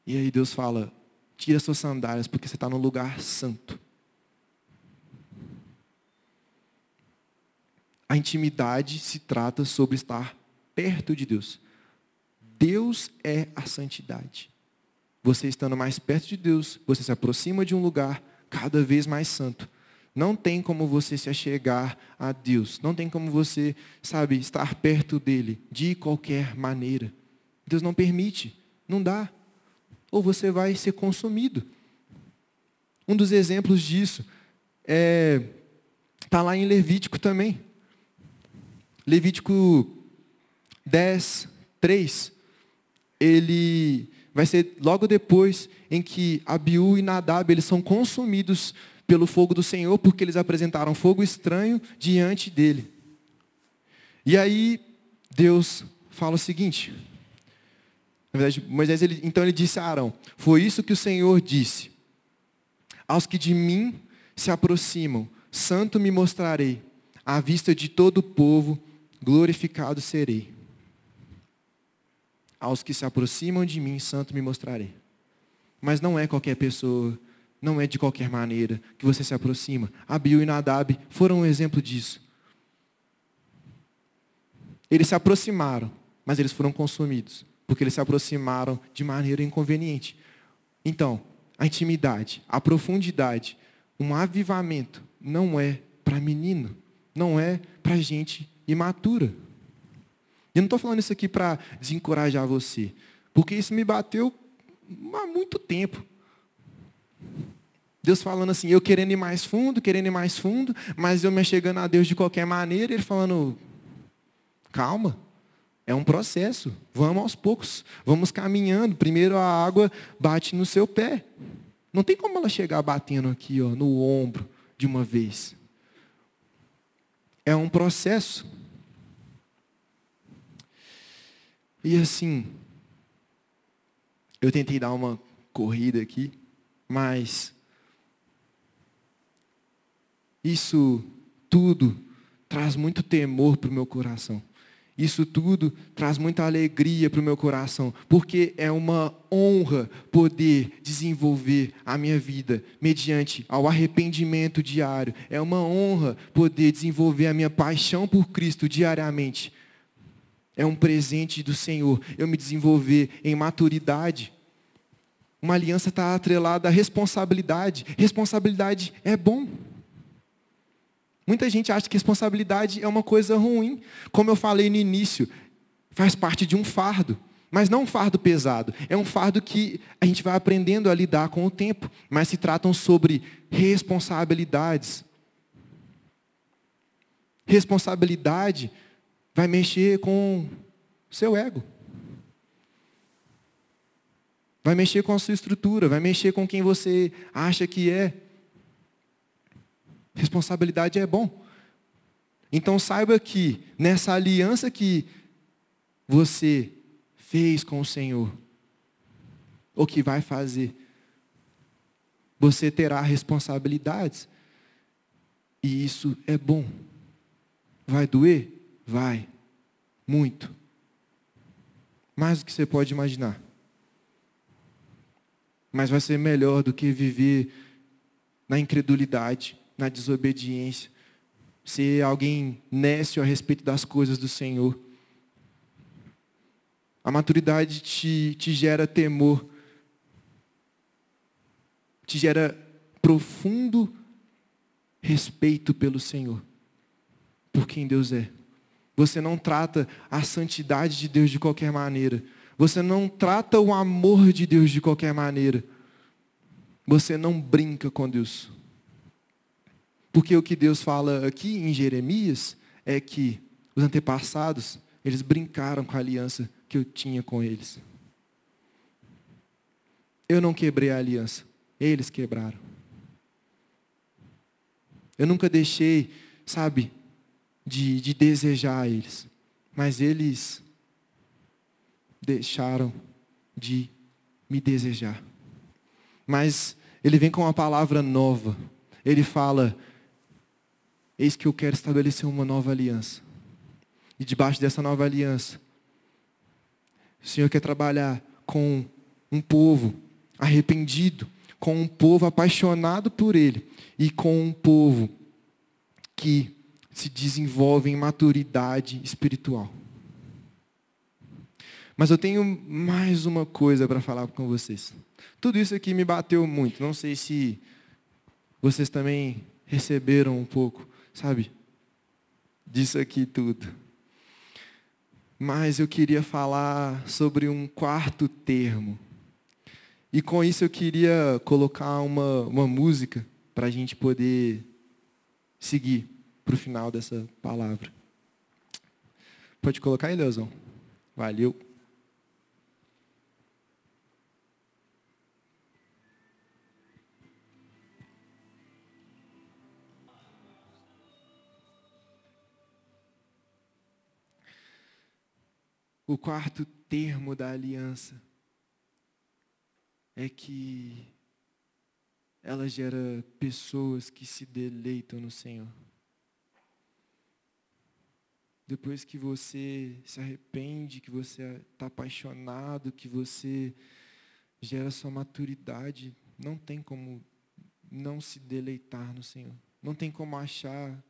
E aí Deus fala, Tira suas sandálias, porque você está num lugar santo. A intimidade se trata sobre estar perto de Deus. Deus é a santidade. Você estando mais perto de Deus, você se aproxima de um lugar cada vez mais santo. Não tem como você se achegar a Deus. Não tem como você, sabe, estar perto dele de qualquer maneira. Deus não permite. Não dá ou você vai ser consumido. Um dos exemplos disso é está lá em Levítico também. Levítico 10, 3. Ele vai ser logo depois em que Abiú e Nadab eles são consumidos pelo fogo do Senhor porque eles apresentaram fogo estranho diante dele. E aí Deus fala o seguinte: na verdade, Moisés, ele, então ele disse a Arão: Foi isso que o Senhor disse. Aos que de mim se aproximam, santo me mostrarei, à vista de todo o povo, glorificado serei. Aos que se aproximam de mim, santo me mostrarei. Mas não é qualquer pessoa, não é de qualquer maneira que você se aproxima. Abiú e Nadab foram um exemplo disso. Eles se aproximaram, mas eles foram consumidos porque eles se aproximaram de maneira inconveniente. Então, a intimidade, a profundidade, um avivamento não é para menino, não é para gente imatura. Eu não estou falando isso aqui para desencorajar você, porque isso me bateu há muito tempo. Deus falando assim, eu querendo ir mais fundo, querendo ir mais fundo, mas eu me chegando a Deus de qualquer maneira, ele falando, calma, é um processo. Vamos aos poucos. Vamos caminhando. Primeiro a água bate no seu pé. Não tem como ela chegar batendo aqui, ó, no ombro de uma vez. É um processo. E assim, eu tentei dar uma corrida aqui, mas isso tudo traz muito temor para o meu coração. Isso tudo traz muita alegria para o meu coração, porque é uma honra poder desenvolver a minha vida mediante ao arrependimento diário. É uma honra poder desenvolver a minha paixão por Cristo diariamente. É um presente do Senhor eu me desenvolver em maturidade. Uma aliança está atrelada à responsabilidade. Responsabilidade é bom. Muita gente acha que responsabilidade é uma coisa ruim. Como eu falei no início, faz parte de um fardo. Mas não um fardo pesado. É um fardo que a gente vai aprendendo a lidar com o tempo. Mas se tratam sobre responsabilidades. Responsabilidade vai mexer com o seu ego. Vai mexer com a sua estrutura, vai mexer com quem você acha que é. Responsabilidade é bom. Então saiba que nessa aliança que você fez com o Senhor, ou que vai fazer, você terá responsabilidades. E isso é bom. Vai doer? Vai. Muito. Mais do que você pode imaginar. Mas vai ser melhor do que viver na incredulidade, na desobediência, ser alguém nécio a respeito das coisas do Senhor. A maturidade te, te gera temor, te gera profundo respeito pelo Senhor, por quem Deus é. Você não trata a santidade de Deus de qualquer maneira. Você não trata o amor de Deus de qualquer maneira. Você não brinca com Deus. Porque o que Deus fala aqui em Jeremias é que os antepassados, eles brincaram com a aliança que eu tinha com eles. Eu não quebrei a aliança, eles quebraram. Eu nunca deixei, sabe, de, de desejar eles, mas eles deixaram de me desejar. Mas ele vem com uma palavra nova. Ele fala: Eis que eu quero estabelecer uma nova aliança. E debaixo dessa nova aliança, o Senhor quer trabalhar com um povo arrependido, com um povo apaixonado por Ele e com um povo que se desenvolve em maturidade espiritual. Mas eu tenho mais uma coisa para falar com vocês. Tudo isso aqui me bateu muito. Não sei se vocês também receberam um pouco sabe? Disso aqui tudo. Mas eu queria falar sobre um quarto termo. E com isso eu queria colocar uma, uma música para a gente poder seguir para o final dessa palavra. Pode colocar aí, Leozão. Valeu. O quarto termo da aliança é que ela gera pessoas que se deleitam no Senhor. Depois que você se arrepende, que você está apaixonado, que você gera sua maturidade, não tem como não se deleitar no Senhor. Não tem como achar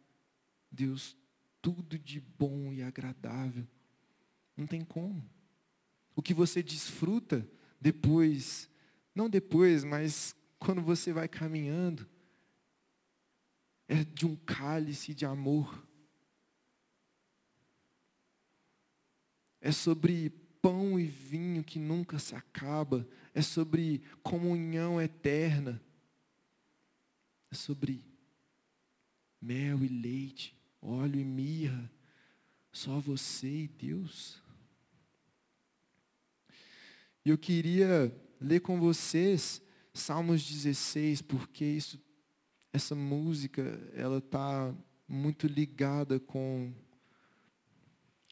Deus tudo de bom e agradável. Não tem como. O que você desfruta depois, não depois, mas quando você vai caminhando, é de um cálice de amor. É sobre pão e vinho que nunca se acaba. É sobre comunhão eterna. É sobre mel e leite, óleo e mirra. Só você e Deus. Eu queria ler com vocês Salmos 16, porque isso, essa música ela está muito ligada com,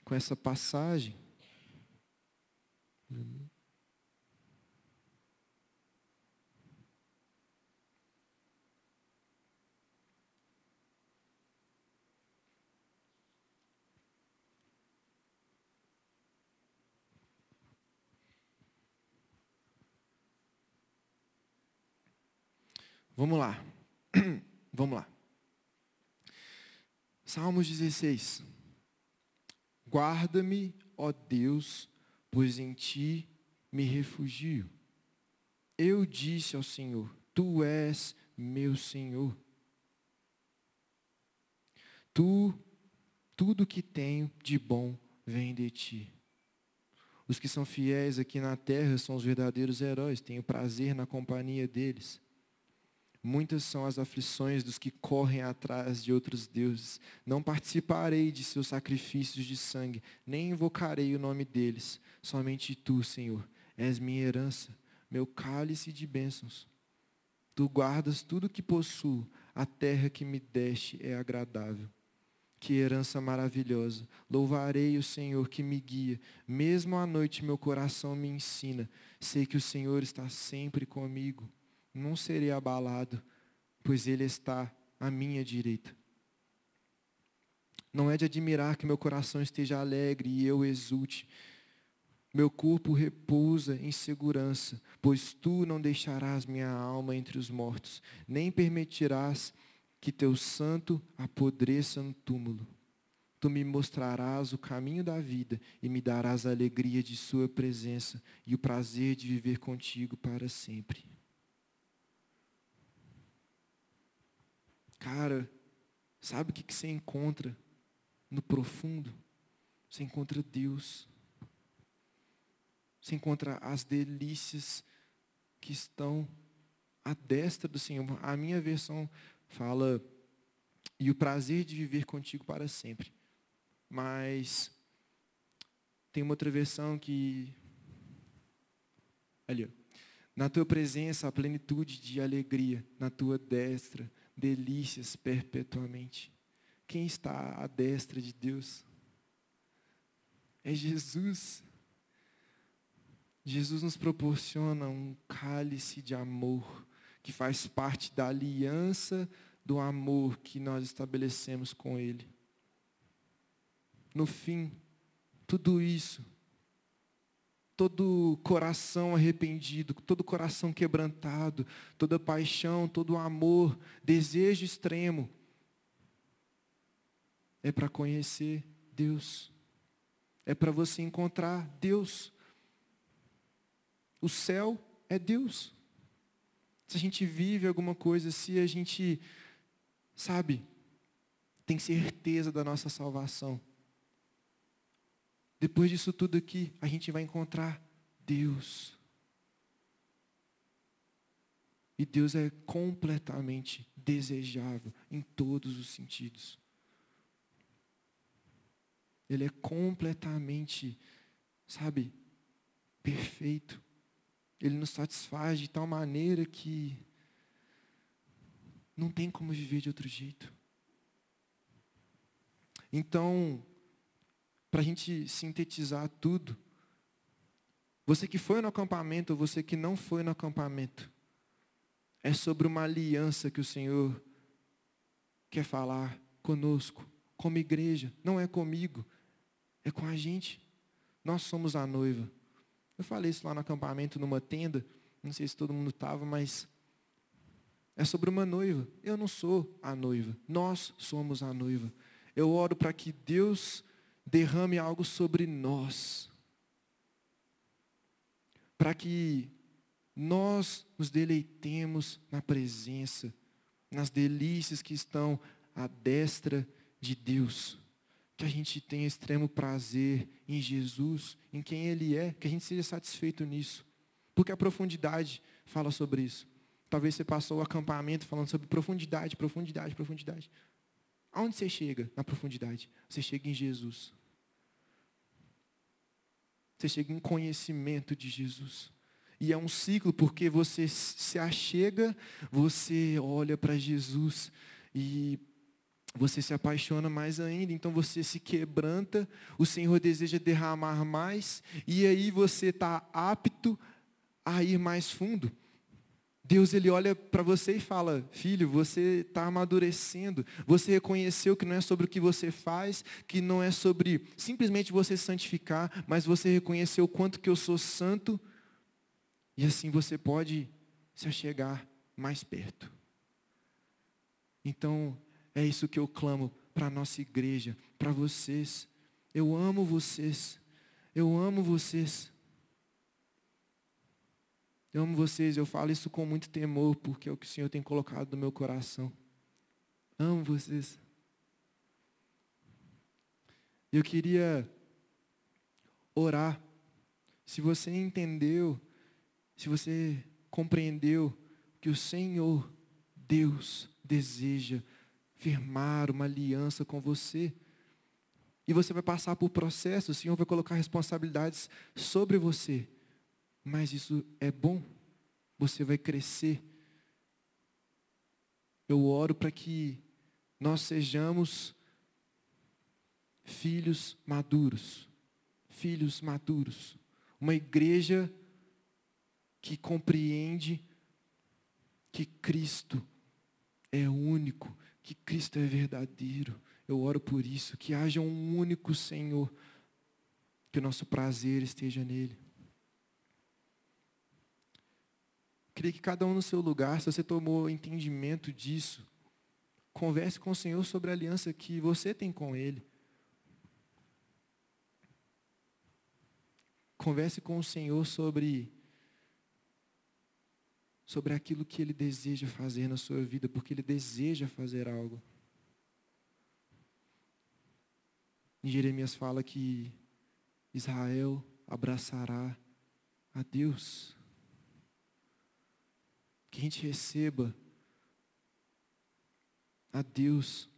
com essa passagem. Vamos lá. Vamos lá. Salmos 16. Guarda-me, ó Deus, pois em ti me refugio. Eu disse ao Senhor: Tu és meu Senhor. Tu, tudo que tenho de bom vem de ti. Os que são fiéis aqui na terra são os verdadeiros heróis. Tenho prazer na companhia deles. Muitas são as aflições dos que correm atrás de outros deuses. Não participarei de seus sacrifícios de sangue, nem invocarei o nome deles. Somente tu, Senhor, és minha herança, meu cálice de bênçãos. Tu guardas tudo que possuo, a terra que me deste é agradável. Que herança maravilhosa. Louvarei o Senhor que me guia. Mesmo à noite meu coração me ensina. Sei que o Senhor está sempre comigo não serei abalado, pois Ele está à minha direita. Não é de admirar que meu coração esteja alegre e eu exulte. Meu corpo repousa em segurança, pois tu não deixarás minha alma entre os mortos, nem permitirás que teu santo apodreça no túmulo. Tu me mostrarás o caminho da vida e me darás a alegria de Sua presença e o prazer de viver contigo para sempre. Cara, sabe o que você encontra no profundo? Você encontra Deus. Você encontra as delícias que estão à destra do Senhor. A minha versão fala, e o prazer de viver contigo para sempre. Mas tem uma outra versão que. Ali, ó. Na tua presença, a plenitude de alegria, na tua destra, delícias perpetuamente. Quem está à destra de Deus? É Jesus. Jesus nos proporciona um cálice de amor que faz parte da aliança do amor que nós estabelecemos com Ele. No fim, tudo isso, todo coração arrependido, todo coração quebrantado, toda paixão, todo amor, desejo extremo, é para conhecer Deus, é para você encontrar Deus. O céu é Deus. Se a gente vive alguma coisa, se a gente, sabe, tem certeza da nossa salvação. Depois disso tudo aqui, a gente vai encontrar Deus. E Deus é completamente desejável em todos os sentidos. Ele é completamente, sabe, perfeito. Ele nos satisfaz de tal maneira que não tem como viver de outro jeito. Então, para a gente sintetizar tudo, você que foi no acampamento, você que não foi no acampamento, é sobre uma aliança que o Senhor quer falar conosco, como igreja. Não é comigo, é com a gente. Nós somos a noiva. Eu falei isso lá no acampamento, numa tenda. Não sei se todo mundo estava, mas é sobre uma noiva. Eu não sou a noiva. Nós somos a noiva. Eu oro para que Deus derrame algo sobre nós. Para que nós nos deleitemos na presença, nas delícias que estão à destra de Deus que a gente tenha extremo prazer em Jesus, em quem Ele é, que a gente seja satisfeito nisso. Porque a profundidade fala sobre isso. Talvez você passou o acampamento falando sobre profundidade, profundidade, profundidade. Aonde você chega na profundidade? Você chega em Jesus. Você chega em conhecimento de Jesus. E é um ciclo porque você se achega, você olha para Jesus e você se apaixona mais ainda, então você se quebranta, o Senhor deseja derramar mais, e aí você está apto a ir mais fundo. Deus ele olha para você e fala: Filho, você está amadurecendo. Você reconheceu que não é sobre o que você faz, que não é sobre simplesmente você santificar, mas você reconheceu o quanto que eu sou santo. E assim você pode se achegar mais perto. Então, é isso que eu clamo para a nossa igreja, para vocês. Eu amo vocês. Eu amo vocês. Eu amo vocês, eu falo isso com muito temor, porque é o que o Senhor tem colocado no meu coração. Amo vocês. Eu queria orar. Se você entendeu, se você compreendeu que o Senhor, Deus, deseja firmar uma aliança com você. E você vai passar por processos, o Senhor vai colocar responsabilidades sobre você. Mas isso é bom, você vai crescer. Eu oro para que nós sejamos filhos maduros. Filhos maduros. Uma igreja que compreende que Cristo é único, que Cristo é verdadeiro. Eu oro por isso, que haja um único Senhor, que o nosso prazer esteja nele. Queria que cada um no seu lugar, se você tomou entendimento disso, Converse com o Senhor sobre a aliança que você tem com Ele. Converse com o Senhor sobre sobre aquilo que ele deseja fazer na sua vida, porque ele deseja fazer algo. Em Jeremias fala que Israel abraçará a Deus. Que a gente receba a Deus,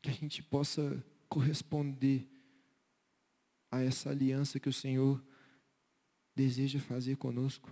que a gente possa corresponder a essa aliança que o Senhor deseja fazer conosco.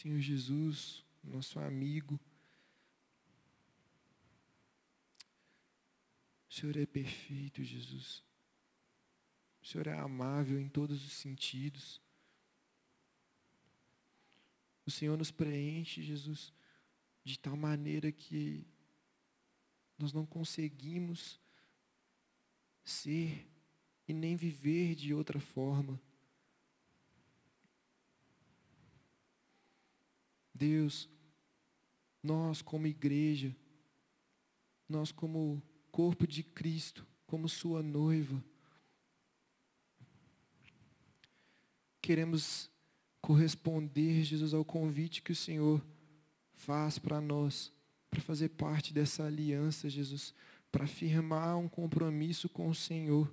Senhor Jesus, nosso amigo. O Senhor é perfeito, Jesus. O Senhor é amável em todos os sentidos. O Senhor nos preenche, Jesus, de tal maneira que nós não conseguimos ser e nem viver de outra forma. Deus, nós como igreja, nós como corpo de Cristo, como Sua noiva, queremos corresponder, Jesus, ao convite que o Senhor faz para nós, para fazer parte dessa aliança, Jesus, para firmar um compromisso com o Senhor.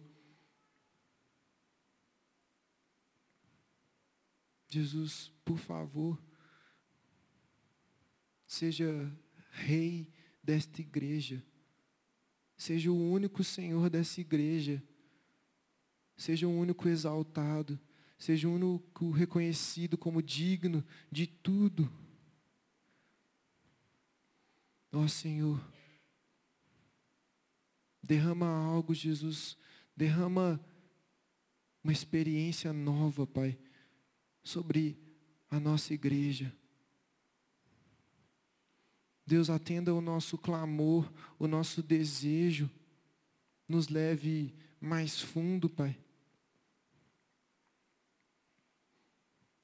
Jesus, por favor, seja rei desta igreja, seja o único Senhor dessa igreja, seja o único exaltado, seja o único reconhecido como digno de tudo. Ó Senhor, derrama algo, Jesus, derrama uma experiência nova, Pai, sobre a nossa igreja. Deus atenda o nosso clamor, o nosso desejo, nos leve mais fundo, Pai.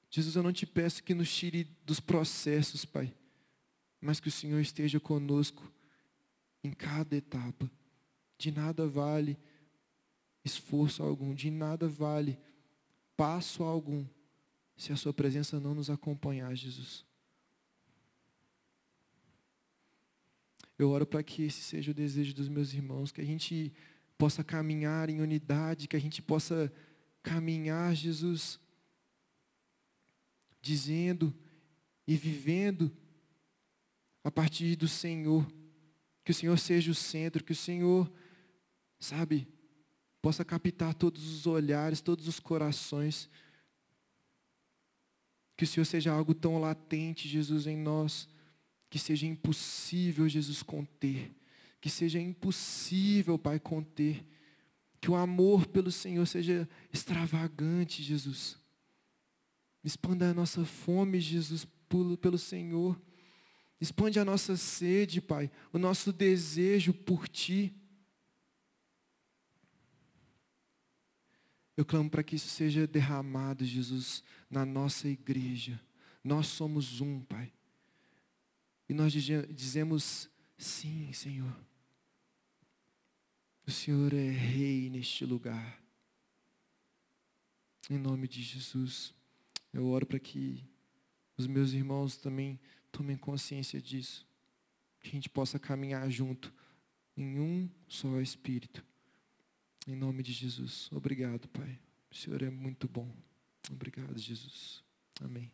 Jesus, eu não te peço que nos tire dos processos, Pai, mas que o Senhor esteja conosco em cada etapa. De nada vale esforço algum, de nada vale passo algum, se a Sua presença não nos acompanhar, Jesus. Eu oro para que esse seja o desejo dos meus irmãos, que a gente possa caminhar em unidade, que a gente possa caminhar, Jesus, dizendo e vivendo a partir do Senhor. Que o Senhor seja o centro, que o Senhor, sabe, possa captar todos os olhares, todos os corações. Que o Senhor seja algo tão latente, Jesus, em nós que seja impossível, Jesus, conter. Que seja impossível, Pai, conter. Que o amor pelo Senhor seja extravagante, Jesus. Expanda a nossa fome, Jesus, pelo Senhor. Expande a nossa sede, Pai, o nosso desejo por Ti. Eu clamo para que isso seja derramado, Jesus, na nossa igreja. Nós somos um, Pai. E nós dizemos: sim, Senhor. O Senhor é rei neste lugar. Em nome de Jesus, eu oro para que os meus irmãos também tomem consciência disso. Que a gente possa caminhar junto em um só Espírito. Em nome de Jesus. Obrigado, Pai. O Senhor é muito bom. Obrigado, Jesus. Amém.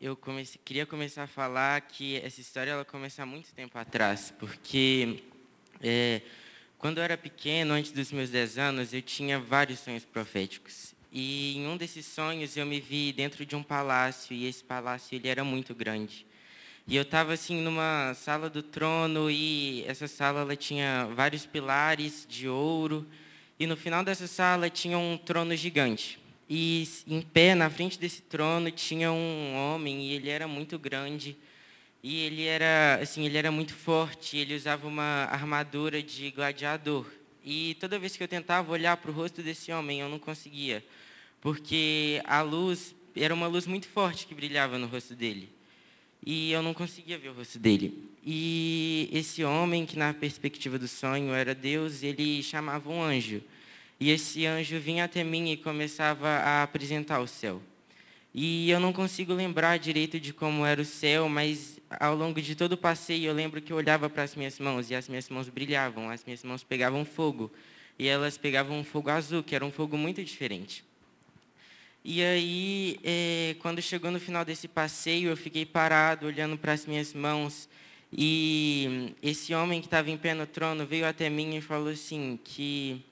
Eu comecei, queria começar a falar que essa história ela começa há muito tempo atrás, porque é, quando eu era pequeno, antes dos meus 10 anos, eu tinha vários sonhos proféticos. E em um desses sonhos eu me vi dentro de um palácio, e esse palácio ele era muito grande. E eu estava assim numa sala do trono e essa sala ela tinha vários pilares de ouro e no final dessa sala tinha um trono gigante. E em pé, na frente desse trono, tinha um homem e ele era muito grande. E ele era, assim, ele era muito forte, ele usava uma armadura de gladiador. E toda vez que eu tentava olhar para o rosto desse homem, eu não conseguia, porque a luz era uma luz muito forte que brilhava no rosto dele. E eu não conseguia ver o rosto dele. E esse homem, que na perspectiva do sonho era Deus, ele chamava um anjo. E esse anjo vinha até mim e começava a apresentar o céu. E eu não consigo lembrar direito de como era o céu, mas ao longo de todo o passeio eu lembro que eu olhava para as minhas mãos e as minhas mãos brilhavam, as minhas mãos pegavam fogo. E elas pegavam um fogo azul, que era um fogo muito diferente. E aí, é, quando chegou no final desse passeio, eu fiquei parado, olhando para as minhas mãos. E esse homem que estava em pé no trono veio até mim e falou assim: que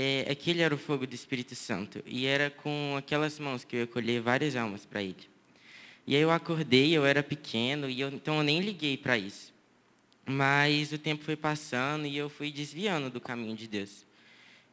é, aquele era o fogo do Espírito Santo. E era com aquelas mãos que eu ia colher várias almas para ele. E aí eu acordei, eu era pequeno, e eu, então eu nem liguei para isso. Mas o tempo foi passando e eu fui desviando do caminho de Deus.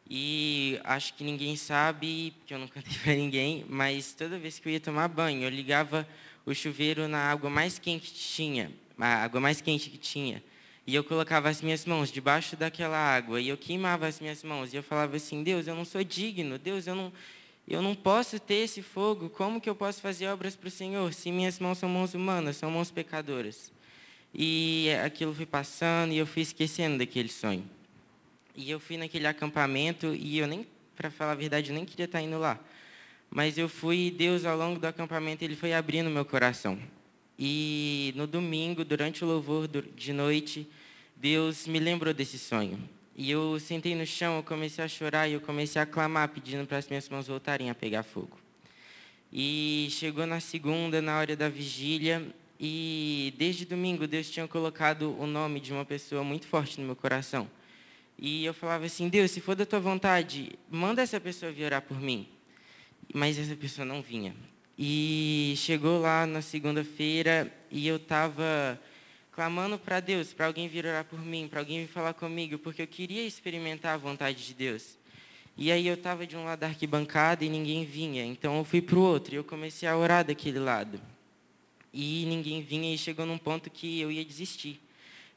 E acho que ninguém sabe, porque eu não contei para ninguém, mas toda vez que eu ia tomar banho, eu ligava o chuveiro na água mais quente que tinha, a água mais quente que tinha. E eu colocava as minhas mãos debaixo daquela água e eu queimava as minhas mãos e eu falava assim: Deus, eu não sou digno, Deus, eu não, eu não posso ter esse fogo. Como que eu posso fazer obras para o Senhor se minhas mãos são mãos humanas, são mãos pecadoras? E aquilo foi passando e eu fui esquecendo daquele sonho. E eu fui naquele acampamento e eu nem, para falar a verdade, eu nem queria estar indo lá. Mas eu fui e Deus, ao longo do acampamento, ele foi abrindo meu coração. E no domingo, durante o louvor de noite, Deus me lembrou desse sonho. E eu sentei no chão, eu comecei a chorar e eu comecei a clamar, pedindo para as minhas mãos voltarem a pegar fogo. E chegou na segunda, na hora da vigília, e desde domingo Deus tinha colocado o nome de uma pessoa muito forte no meu coração. E eu falava assim: Deus, se for da tua vontade, manda essa pessoa vir orar por mim. Mas essa pessoa não vinha. E chegou lá na segunda-feira e eu estava clamando para Deus, para alguém vir orar por mim, para alguém vir falar comigo, porque eu queria experimentar a vontade de Deus. E aí eu estava de um lado da arquibancada e ninguém vinha, então eu fui para o outro e eu comecei a orar daquele lado. E ninguém vinha e chegou num ponto que eu ia desistir.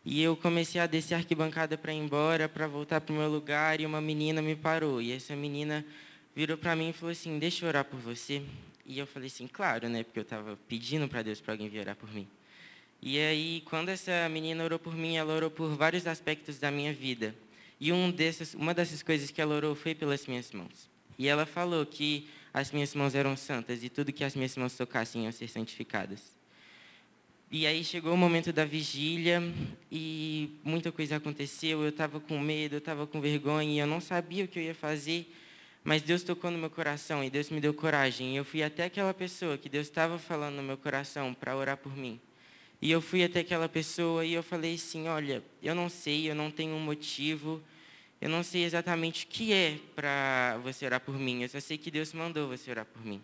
E eu comecei a descer a arquibancada para ir embora, para voltar para o meu lugar, e uma menina me parou. E essa menina virou para mim e falou assim: Deixa eu orar por você. E eu falei assim: Claro, né? Porque eu estava pedindo para Deus para alguém vir orar por mim. E aí, quando essa menina orou por mim, ela orou por vários aspectos da minha vida. E um desses, uma dessas coisas que ela orou foi pelas minhas mãos. E ela falou que as minhas mãos eram santas e tudo que as minhas mãos tocassem iam ser santificadas. E aí chegou o momento da vigília e muita coisa aconteceu. Eu estava com medo, eu estava com vergonha, eu não sabia o que eu ia fazer. Mas Deus tocou no meu coração e Deus me deu coragem. E eu fui até aquela pessoa que Deus estava falando no meu coração para orar por mim. E eu fui até aquela pessoa e eu falei assim: Olha, eu não sei, eu não tenho um motivo, eu não sei exatamente o que é para você orar por mim, eu só sei que Deus mandou você orar por mim.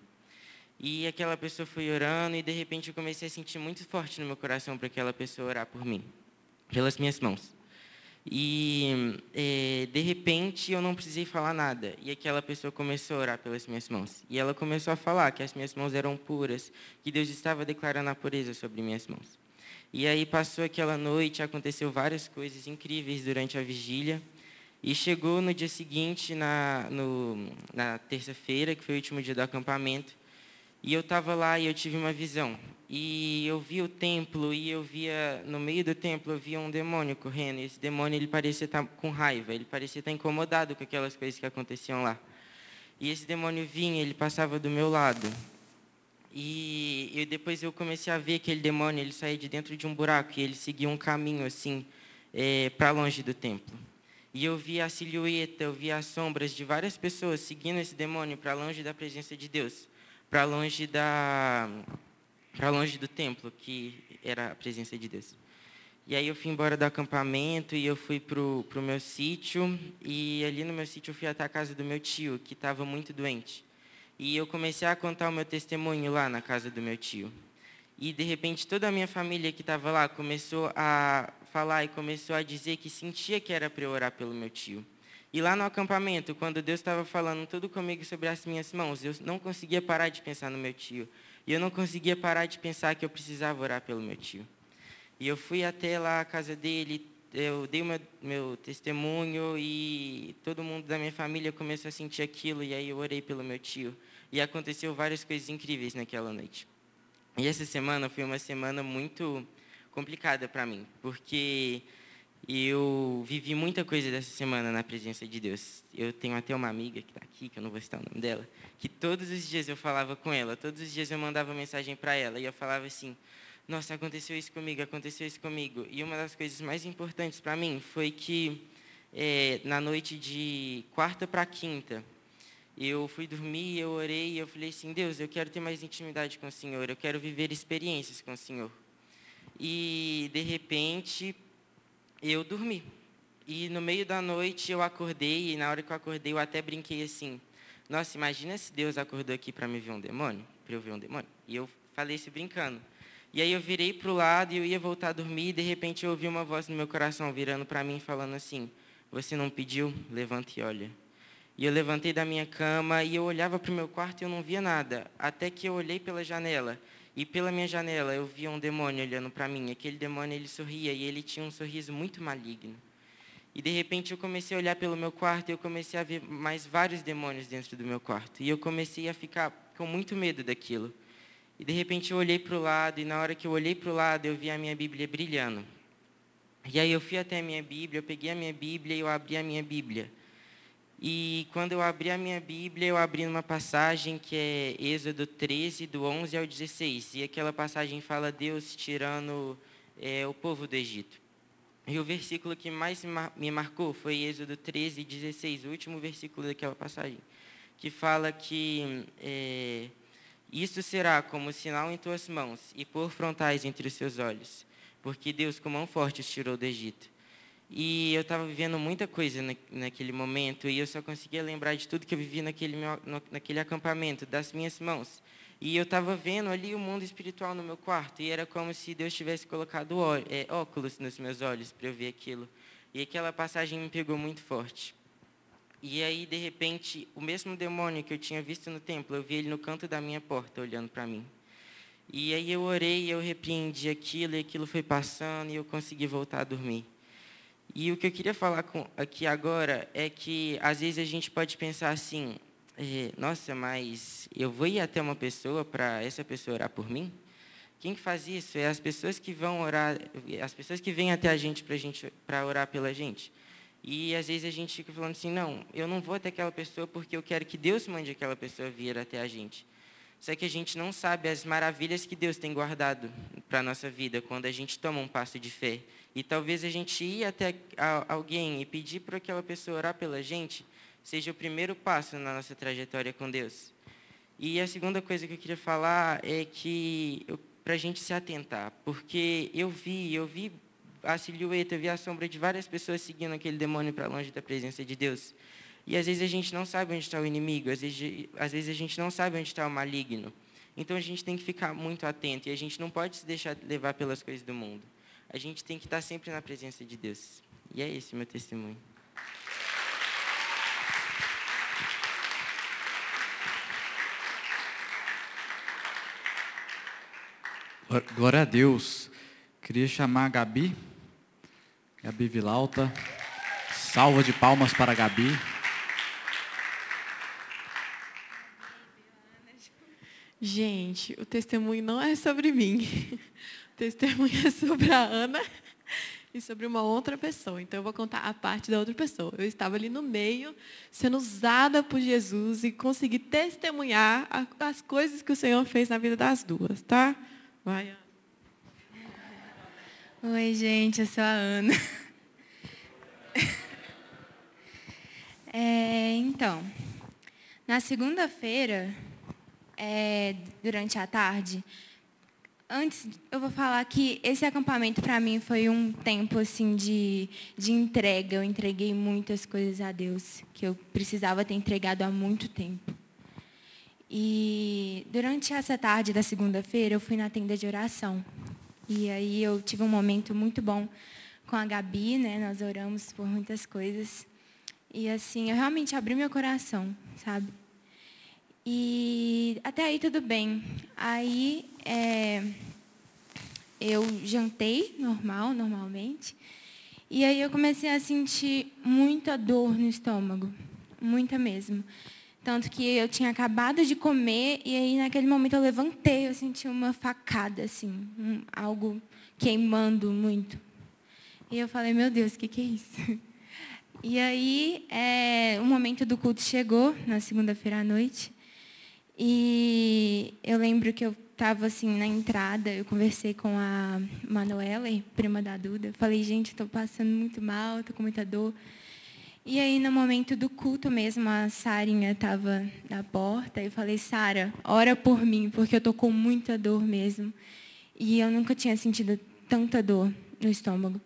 E aquela pessoa foi orando e de repente eu comecei a sentir muito forte no meu coração para aquela pessoa orar por mim, pelas minhas mãos. E é, de repente eu não precisei falar nada. E aquela pessoa começou a orar pelas minhas mãos. E ela começou a falar que as minhas mãos eram puras, que Deus estava declarando a pureza sobre minhas mãos. E aí passou aquela noite, aconteceu várias coisas incríveis durante a vigília. E chegou no dia seguinte, na, na terça-feira, que foi o último dia do acampamento, e eu estava lá e eu tive uma visão. E eu vi o templo e eu via, no meio do templo, eu via um demônio correndo. E esse demônio, ele parecia estar com raiva, ele parecia estar incomodado com aquelas coisas que aconteciam lá. E esse demônio vinha, ele passava do meu lado. E eu, depois eu comecei a ver aquele demônio, ele saía de dentro de um buraco e ele seguia um caminho assim, é, para longe do templo. E eu via a silhueta, eu via as sombras de várias pessoas seguindo esse demônio para longe da presença de Deus, para longe da para longe do templo, que era a presença de Deus. E aí eu fui embora do acampamento e eu fui para o meu sítio. E ali no meu sítio eu fui até a casa do meu tio, que estava muito doente. E eu comecei a contar o meu testemunho lá na casa do meu tio. E de repente toda a minha família que estava lá começou a falar e começou a dizer que sentia que era para eu orar pelo meu tio. E lá no acampamento, quando Deus estava falando tudo comigo sobre as minhas mãos, eu não conseguia parar de pensar no meu tio. E eu não conseguia parar de pensar que eu precisava orar pelo meu tio. E eu fui até lá a casa dele, eu dei meu, meu testemunho e todo mundo da minha família começou a sentir aquilo e aí eu orei pelo meu tio. E aconteceu várias coisas incríveis naquela noite. E essa semana foi uma semana muito complicada para mim, porque eu vivi muita coisa dessa semana na presença de Deus. Eu tenho até uma amiga que está aqui, que eu não vou citar o nome dela, que todos os dias eu falava com ela, todos os dias eu mandava mensagem para ela e eu falava assim: nossa, aconteceu isso comigo, aconteceu isso comigo. E uma das coisas mais importantes para mim foi que é, na noite de quarta para quinta, eu fui dormir, eu orei e eu falei assim, Deus, eu quero ter mais intimidade com o Senhor, eu quero viver experiências com o Senhor. E, de repente, eu dormi. E no meio da noite eu acordei, e na hora que eu acordei eu até brinquei assim, nossa, imagina se Deus acordou aqui para me ver um demônio, para eu ver um demônio. E eu falei isso brincando. E aí eu virei para o lado e eu ia voltar a dormir e de repente eu ouvi uma voz no meu coração virando para mim falando assim: Você não pediu? Levanta e olha. E eu levantei da minha cama e eu olhava para o meu quarto e eu não via nada. Até que eu olhei pela janela. E pela minha janela eu via um demônio olhando para mim. Aquele demônio ele sorria e ele tinha um sorriso muito maligno. E de repente eu comecei a olhar pelo meu quarto e eu comecei a ver mais vários demônios dentro do meu quarto. E eu comecei a ficar com muito medo daquilo. E de repente eu olhei para o lado, e na hora que eu olhei para o lado, eu vi a minha Bíblia brilhando. E aí eu fui até a minha Bíblia, eu peguei a minha Bíblia e eu abri a minha Bíblia. E quando eu abri a minha Bíblia, eu abri numa passagem que é Êxodo 13, do 11 ao 16. E aquela passagem fala Deus tirando é, o povo do Egito. E o versículo que mais me marcou foi Êxodo 13, 16, o último versículo daquela passagem, que fala que é, isso será como sinal em tuas mãos e por frontais entre os seus olhos, porque Deus com mão forte os tirou do Egito. E eu estava vivendo muita coisa na, naquele momento e eu só conseguia lembrar de tudo que eu vivi naquele, meu, naquele acampamento, das minhas mãos. E eu estava vendo ali o mundo espiritual no meu quarto e era como se Deus tivesse colocado ó, é, óculos nos meus olhos para eu ver aquilo. E aquela passagem me pegou muito forte. E aí, de repente, o mesmo demônio que eu tinha visto no templo, eu vi ele no canto da minha porta, olhando para mim. E aí eu orei, eu repreendi aquilo, e aquilo foi passando, e eu consegui voltar a dormir. E o que eu queria falar com, aqui agora é que, às vezes, a gente pode pensar assim, é, nossa, mas eu vou ir até uma pessoa para essa pessoa orar por mim? Quem faz isso é as pessoas que vão orar, as pessoas que vêm até a gente para orar pela gente. E às vezes a gente fica falando assim, não, eu não vou até aquela pessoa porque eu quero que Deus mande aquela pessoa vir até a gente. Só que a gente não sabe as maravilhas que Deus tem guardado para a nossa vida quando a gente toma um passo de fé. E talvez a gente ir até alguém e pedir para aquela pessoa orar pela gente seja o primeiro passo na nossa trajetória com Deus. E a segunda coisa que eu queria falar é que para a gente se atentar, porque eu vi, eu vi a silhueta, eu vi a sombra de várias pessoas seguindo aquele demônio para longe da presença de Deus. E às vezes a gente não sabe onde está o inimigo, às vezes, às vezes a gente não sabe onde está o maligno. Então a gente tem que ficar muito atento e a gente não pode se deixar levar pelas coisas do mundo. A gente tem que estar sempre na presença de Deus. E é esse o meu testemunho. Glória a Deus. Queria chamar a Gabi. Gabi Vilauta. Salva de palmas para a Gabi. Gente, o testemunho não é sobre mim. É sobre a Ana e sobre uma outra pessoa. Então eu vou contar a parte da outra pessoa. Eu estava ali no meio, sendo usada por Jesus e consegui testemunhar as coisas que o Senhor fez na vida das duas, tá? Vai, Ana. Oi, gente, eu sou a Ana. É, então, na segunda-feira, é, durante a tarde. Antes, eu vou falar que esse acampamento para mim foi um tempo assim de, de entrega. Eu entreguei muitas coisas a Deus que eu precisava ter entregado há muito tempo. E durante essa tarde da segunda-feira, eu fui na tenda de oração. E aí eu tive um momento muito bom com a Gabi, né? Nós oramos por muitas coisas. E assim, eu realmente abri meu coração, sabe? E até aí tudo bem. Aí é, eu jantei normal, normalmente. E aí eu comecei a sentir muita dor no estômago. Muita mesmo. Tanto que eu tinha acabado de comer e aí naquele momento eu levantei, eu senti uma facada, assim, um, algo queimando muito. E eu falei, meu Deus, o que, que é isso? E aí é, o momento do culto chegou, na segunda-feira à noite. E eu lembro que eu estava assim na entrada, eu conversei com a Manuela, prima da Duda. Falei, gente, estou passando muito mal, estou com muita dor. E aí, no momento do culto mesmo, a Sarinha estava na porta e eu falei, Sara, ora por mim, porque eu estou com muita dor mesmo. E eu nunca tinha sentido tanta dor no estômago.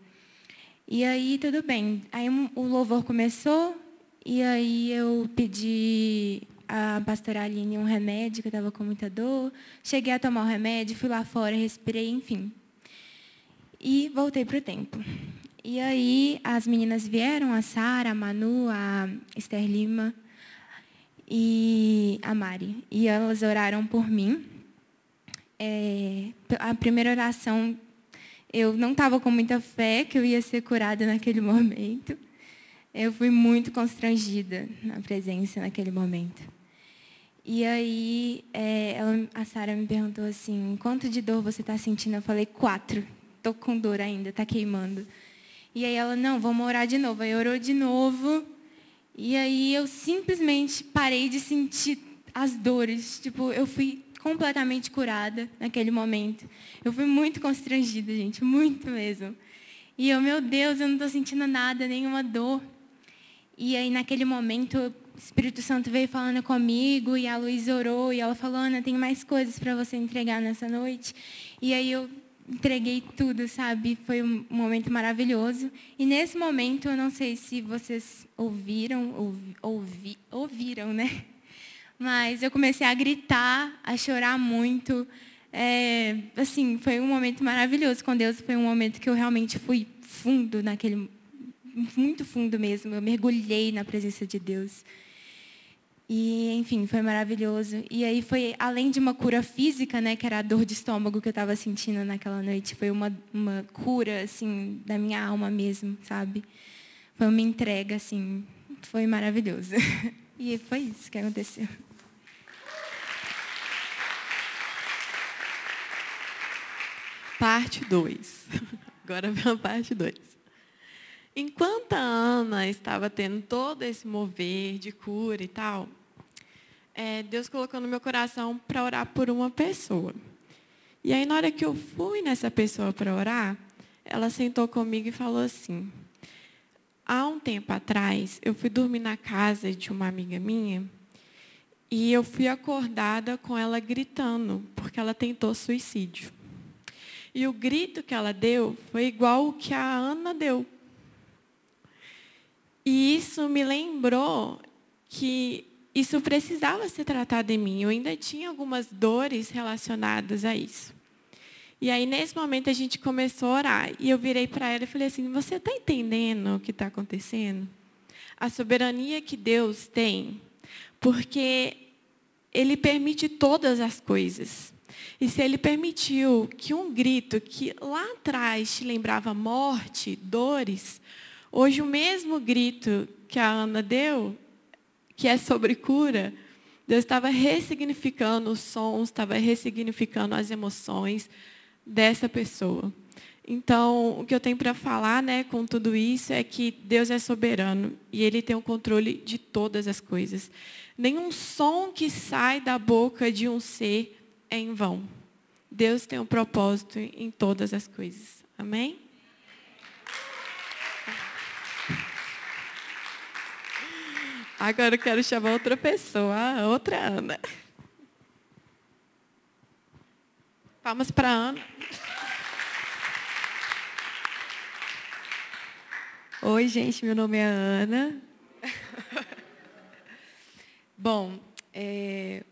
E aí, tudo bem. Aí o louvor começou, e aí eu pedi a pastora Aline um remédio, que eu estava com muita dor. Cheguei a tomar o remédio, fui lá fora, respirei, enfim. E voltei para o tempo. E aí as meninas vieram, a Sara, a Manu, a Esther Lima e a Mari. E elas oraram por mim. É, a primeira oração, eu não estava com muita fé que eu ia ser curada naquele momento. Eu fui muito constrangida na presença naquele momento. E aí é, ela, a Sara me perguntou assim, quanto de dor você está sentindo? Eu falei, quatro. Estou com dor ainda, está queimando. E aí ela, não, vamos orar de novo. Aí orou de novo. E aí eu simplesmente parei de sentir as dores. Tipo, eu fui completamente curada naquele momento. Eu fui muito constrangida, gente, muito mesmo. E eu, meu Deus, eu não estou sentindo nada, nenhuma dor. E aí, naquele momento, o Espírito Santo veio falando comigo e a Luiz orou e ela falou, Ana, tem mais coisas para você entregar nessa noite. E aí eu entreguei tudo, sabe? Foi um momento maravilhoso. E nesse momento, eu não sei se vocês ouviram, ouvi, ouvi, ouviram, né? Mas eu comecei a gritar, a chorar muito. É, assim, foi um momento maravilhoso com Deus. Foi um momento que eu realmente fui fundo naquele, muito fundo mesmo. Eu mergulhei na presença de Deus. E, enfim, foi maravilhoso. E aí foi, além de uma cura física, né, que era a dor de estômago que eu estava sentindo naquela noite, foi uma, uma cura, assim, da minha alma mesmo, sabe? Foi uma entrega, assim, foi maravilhoso. E foi isso que aconteceu. Parte 2. Agora vem a parte 2. Enquanto a Ana estava tendo todo esse mover de cura e tal, é, Deus colocou no meu coração para orar por uma pessoa. E aí, na hora que eu fui nessa pessoa para orar, ela sentou comigo e falou assim: Há um tempo atrás, eu fui dormir na casa de uma amiga minha e eu fui acordada com ela gritando, porque ela tentou suicídio. E o grito que ela deu foi igual o que a Ana deu. E isso me lembrou que isso precisava ser tratado em mim. Eu ainda tinha algumas dores relacionadas a isso. E aí, nesse momento, a gente começou a orar. E eu virei para ela e falei assim: Você está entendendo o que está acontecendo? A soberania que Deus tem. Porque Ele permite todas as coisas. E se Ele permitiu que um grito que lá atrás te lembrava morte, dores, hoje o mesmo grito que a Ana deu, que é sobre cura, Deus estava ressignificando os sons, estava ressignificando as emoções dessa pessoa. Então, o que eu tenho para falar né, com tudo isso é que Deus é soberano e Ele tem o controle de todas as coisas. Nenhum som que sai da boca de um ser é em vão. Deus tem um propósito em todas as coisas. Amém? Agora eu quero chamar outra pessoa, a outra Ana. Palmas para Ana. Oi, gente, meu nome é Ana. Bom, é,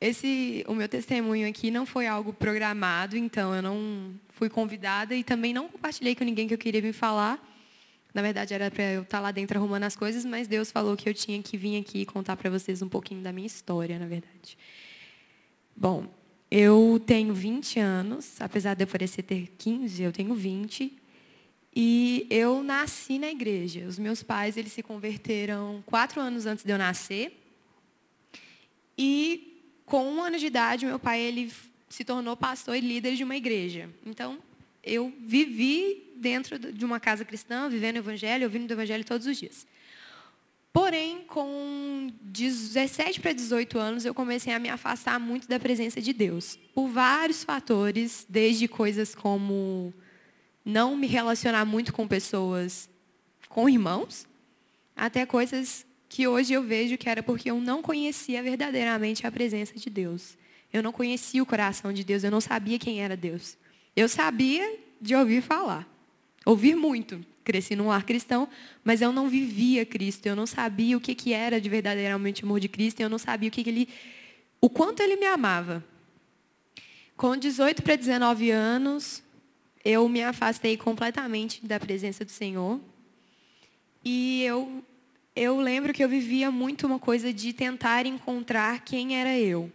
esse, o meu testemunho aqui não foi algo programado, então eu não fui convidada e também não compartilhei com ninguém que eu queria vir falar. Na verdade, era para eu estar lá dentro arrumando as coisas, mas Deus falou que eu tinha que vir aqui contar para vocês um pouquinho da minha história, na verdade. Bom, eu tenho 20 anos, apesar de eu parecer ter 15, eu tenho 20. E eu nasci na igreja. Os meus pais eles se converteram quatro anos antes de eu nascer. E com um ano de idade, meu pai ele se tornou pastor e líder de uma igreja. Então, eu vivi dentro de uma casa cristã, vivendo o evangelho, ouvindo o evangelho todos os dias. Porém, com 17 para 18 anos, eu comecei a me afastar muito da presença de Deus. Por vários fatores, desde coisas como não me relacionar muito com pessoas, com irmãos, até coisas que hoje eu vejo que era porque eu não conhecia verdadeiramente a presença de Deus. Eu não conhecia o coração de Deus, eu não sabia quem era Deus. Eu sabia de ouvir falar, ouvir muito. Cresci num lar cristão, mas eu não vivia Cristo, eu não sabia o que, que era de verdadeiramente amor de Cristo, eu não sabia o que, que ele, o quanto ele me amava. Com 18 para 19 anos, eu me afastei completamente da presença do Senhor. E eu eu lembro que eu vivia muito uma coisa de tentar encontrar quem era eu.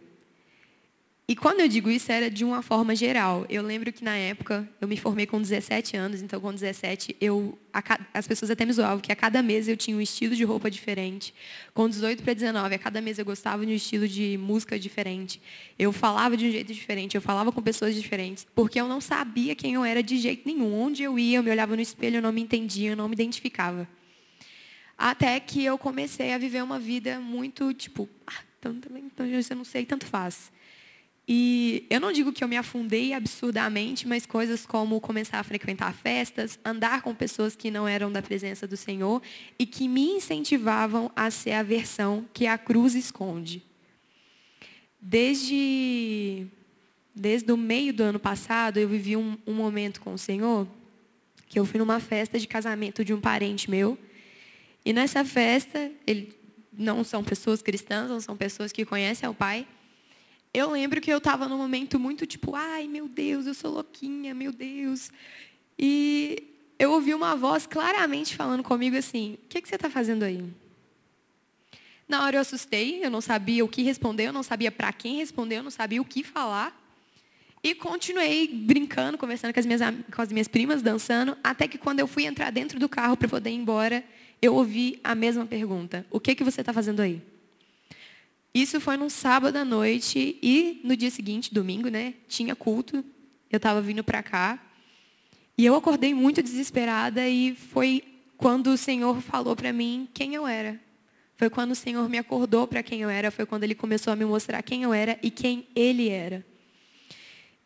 E quando eu digo isso, era de uma forma geral. Eu lembro que na época, eu me formei com 17 anos, então com 17, eu, as pessoas até me zoavam que a cada mês eu tinha um estilo de roupa diferente. Com 18 para 19, a cada mês eu gostava de um estilo de música diferente. Eu falava de um jeito diferente, eu falava com pessoas diferentes, porque eu não sabia quem eu era de jeito nenhum. Onde eu ia, eu me olhava no espelho, eu não me entendia, eu não me identificava. Até que eu comecei a viver uma vida muito, tipo, ah, então, então eu não sei, tanto faz. E eu não digo que eu me afundei absurdamente, mas coisas como começar a frequentar festas, andar com pessoas que não eram da presença do Senhor e que me incentivavam a ser a versão que a cruz esconde. Desde, desde o meio do ano passado, eu vivi um, um momento com o Senhor, que eu fui numa festa de casamento de um parente meu. E nessa festa, ele, não são pessoas cristãs, não são pessoas que conhecem o Pai, eu lembro que eu estava num momento muito tipo, ai meu Deus, eu sou louquinha, meu Deus. E eu ouvi uma voz claramente falando comigo assim: o que, que você está fazendo aí? Na hora eu assustei, eu não sabia o que responder, eu não sabia para quem responder, eu não sabia o que falar. E continuei brincando, conversando com as, minhas, com as minhas primas, dançando, até que quando eu fui entrar dentro do carro para poder ir embora, eu ouvi a mesma pergunta: O que, que você está fazendo aí? Isso foi num sábado à noite e no dia seguinte, domingo, né, tinha culto. Eu estava vindo para cá e eu acordei muito desesperada e foi quando o Senhor falou para mim quem eu era. Foi quando o Senhor me acordou para quem eu era, foi quando ele começou a me mostrar quem eu era e quem ele era.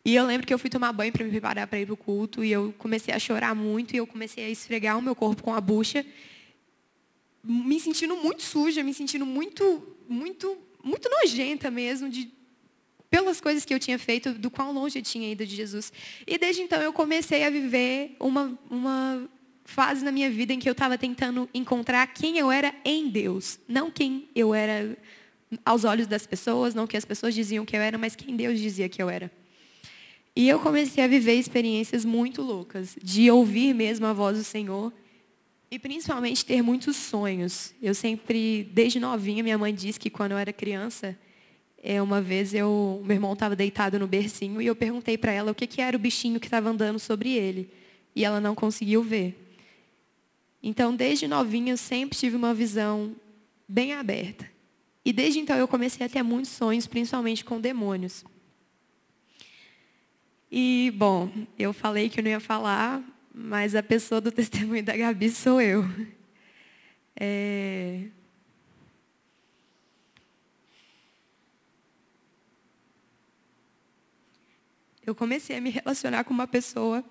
E eu lembro que eu fui tomar banho para me preparar para ir para o culto e eu comecei a chorar muito e eu comecei a esfregar o meu corpo com a bucha, me sentindo muito suja, me sentindo muito, muito, muito nojenta mesmo de pelas coisas que eu tinha feito, do quão longe eu tinha ido de Jesus. E desde então eu comecei a viver uma, uma fase na minha vida em que eu estava tentando encontrar quem eu era em Deus, não quem eu era aos olhos das pessoas, não que as pessoas diziam que eu era, mas quem Deus dizia que eu era. E eu comecei a viver experiências muito loucas, de ouvir mesmo a voz do Senhor e principalmente ter muitos sonhos. Eu sempre, desde novinha, minha mãe disse que quando eu era criança, é, uma vez eu, meu irmão estava deitado no bercinho e eu perguntei para ela o que, que era o bichinho que estava andando sobre ele. E ela não conseguiu ver. Então, desde novinha, eu sempre tive uma visão bem aberta. E desde então eu comecei a ter muitos sonhos, principalmente com demônios. E, bom, eu falei que eu não ia falar, mas a pessoa do testemunho da Gabi sou eu. É... Eu comecei a me relacionar com uma pessoa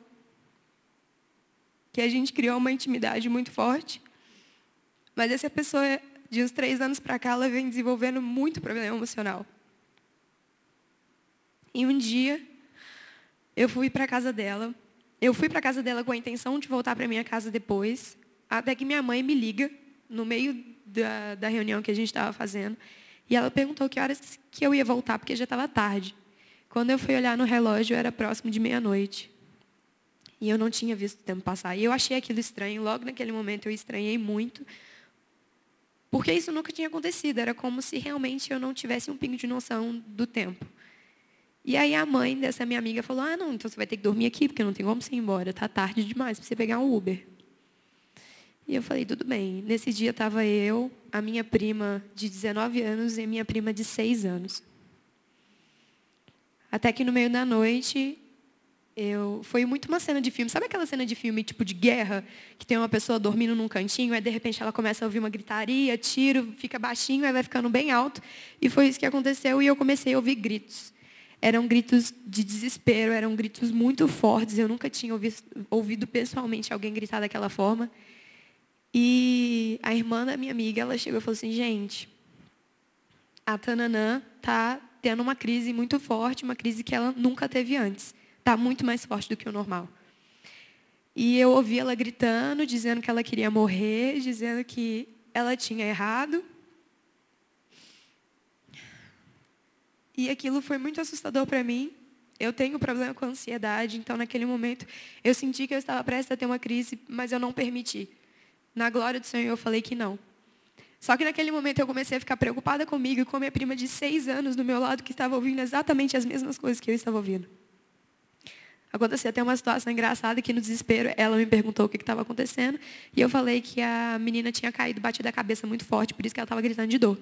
que a gente criou uma intimidade muito forte, mas essa pessoa, de uns três anos para cá, ela vem desenvolvendo muito problema emocional. E um dia, eu fui para a casa dela. Eu fui para a casa dela com a intenção de voltar para minha casa depois, até que minha mãe me liga no meio da, da reunião que a gente estava fazendo. E ela perguntou que horas que eu ia voltar, porque já estava tarde. Quando eu fui olhar no relógio, era próximo de meia-noite. E eu não tinha visto o tempo passar. E eu achei aquilo estranho. Logo naquele momento eu estranhei muito. Porque isso nunca tinha acontecido. Era como se realmente eu não tivesse um pingo de noção do tempo. E aí a mãe dessa minha amiga falou: Ah, não, então você vai ter que dormir aqui, porque não tem como você ir embora. Está tarde demais para você pegar um Uber. E eu falei: Tudo bem. Nesse dia estava eu, a minha prima de 19 anos e a minha prima de 6 anos. Até que no meio da noite, eu foi muito uma cena de filme. Sabe aquela cena de filme tipo de guerra, que tem uma pessoa dormindo num cantinho, aí de repente ela começa a ouvir uma gritaria, tiro, fica baixinho, aí vai ficando bem alto. E foi isso que aconteceu e eu comecei a ouvir gritos. Eram gritos de desespero, eram gritos muito fortes. Eu nunca tinha ouvido, ouvido pessoalmente alguém gritar daquela forma. E a irmã da minha amiga, ela chegou e falou assim, gente, a Tananã está tendo uma crise muito forte, uma crise que ela nunca teve antes. Está muito mais forte do que o normal. E eu ouvi ela gritando, dizendo que ela queria morrer, dizendo que ela tinha errado, E aquilo foi muito assustador para mim. Eu tenho problema com ansiedade, então naquele momento eu senti que eu estava prestes a ter uma crise, mas eu não permiti. Na glória do Senhor eu falei que não. Só que naquele momento eu comecei a ficar preocupada comigo e com a minha prima de seis anos do meu lado que estava ouvindo exatamente as mesmas coisas que eu estava ouvindo. Aconteceu até uma situação engraçada que no desespero ela me perguntou o que estava acontecendo e eu falei que a menina tinha caído, batido a cabeça muito forte, por isso que ela estava gritando de dor.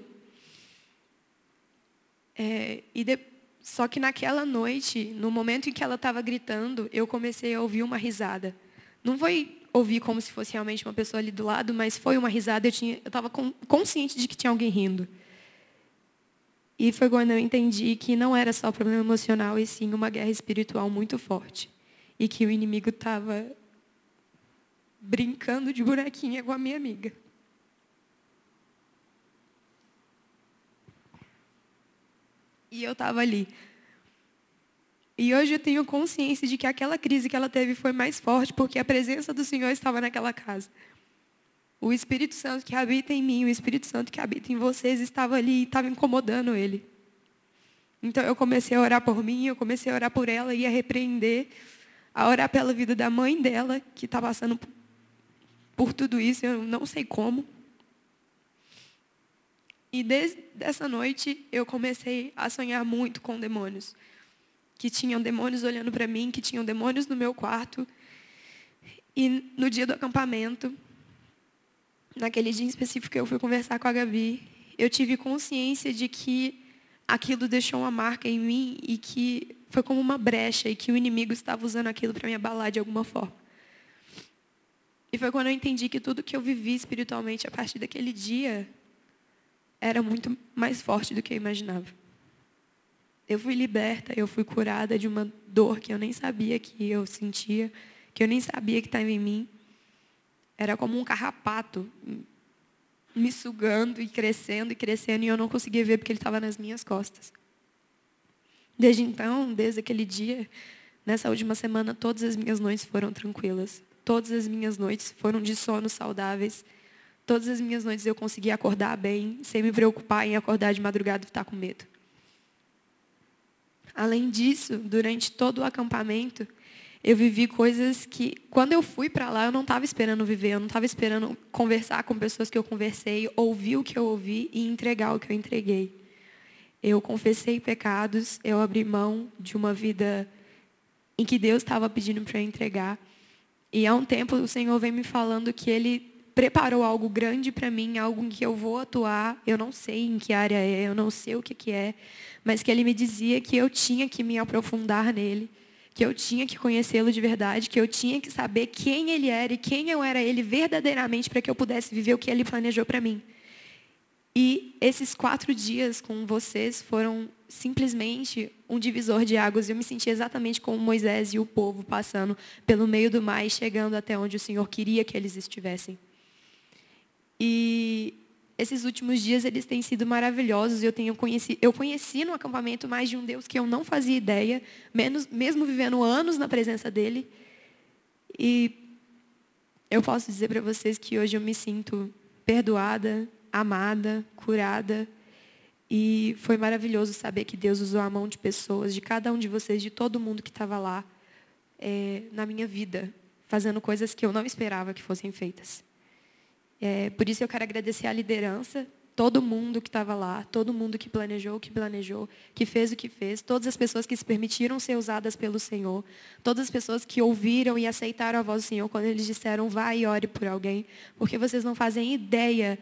É, e de, só que naquela noite, no momento em que ela estava gritando, eu comecei a ouvir uma risada. Não foi ouvir como se fosse realmente uma pessoa ali do lado, mas foi uma risada. Eu estava consciente de que tinha alguém rindo. E foi quando eu entendi que não era só problema emocional, e sim uma guerra espiritual muito forte. E que o inimigo estava brincando de bonequinha com a minha amiga. E eu estava ali. E hoje eu tenho consciência de que aquela crise que ela teve foi mais forte porque a presença do Senhor estava naquela casa. O Espírito Santo que habita em mim, o Espírito Santo que habita em vocês estava ali e estava incomodando ele. Então eu comecei a orar por mim, eu comecei a orar por ela e a repreender, a orar pela vida da mãe dela, que está passando por tudo isso, eu não sei como. E desde essa noite eu comecei a sonhar muito com demônios. Que tinham demônios olhando para mim, que tinham demônios no meu quarto. E no dia do acampamento, naquele dia em específico que eu fui conversar com a Gabi, eu tive consciência de que aquilo deixou uma marca em mim e que foi como uma brecha e que o inimigo estava usando aquilo para me abalar de alguma forma. E foi quando eu entendi que tudo que eu vivi espiritualmente a partir daquele dia era muito mais forte do que eu imaginava. Eu fui liberta, eu fui curada de uma dor que eu nem sabia que eu sentia, que eu nem sabia que estava em mim. Era como um carrapato me sugando e crescendo e crescendo e eu não conseguia ver porque ele estava nas minhas costas. Desde então, desde aquele dia, nessa última semana, todas as minhas noites foram tranquilas. Todas as minhas noites foram de sono saudáveis. Todas as minhas noites eu conseguia acordar bem, sem me preocupar em acordar de madrugada e estar com medo. Além disso, durante todo o acampamento, eu vivi coisas que, quando eu fui para lá, eu não estava esperando viver, eu não estava esperando conversar com pessoas que eu conversei, ouvir o que eu ouvi e entregar o que eu entreguei. Eu confessei pecados, eu abri mão de uma vida em que Deus estava pedindo para eu entregar. E há um tempo o Senhor vem me falando que Ele preparou algo grande para mim, algo em que eu vou atuar. Eu não sei em que área é, eu não sei o que, que é, mas que Ele me dizia que eu tinha que me aprofundar nele que eu tinha que conhecê-lo de verdade, que eu tinha que saber quem ele era e quem eu era ele verdadeiramente para que eu pudesse viver o que ele planejou para mim. E esses quatro dias com vocês foram simplesmente um divisor de águas. Eu me senti exatamente como Moisés e o povo passando pelo meio do mar e chegando até onde o Senhor queria que eles estivessem. E esses últimos dias eles têm sido maravilhosos. Eu tenho conheci, eu conheci no acampamento mais de um Deus que eu não fazia ideia, menos, mesmo vivendo anos na presença dele. E eu posso dizer para vocês que hoje eu me sinto perdoada, amada, curada. E foi maravilhoso saber que Deus usou a mão de pessoas, de cada um de vocês, de todo mundo que estava lá é, na minha vida, fazendo coisas que eu não esperava que fossem feitas. É, por isso eu quero agradecer a liderança, todo mundo que estava lá, todo mundo que planejou o que planejou, que fez o que fez, todas as pessoas que se permitiram ser usadas pelo Senhor, todas as pessoas que ouviram e aceitaram a voz do Senhor quando eles disseram, vai e ore por alguém, porque vocês não fazem ideia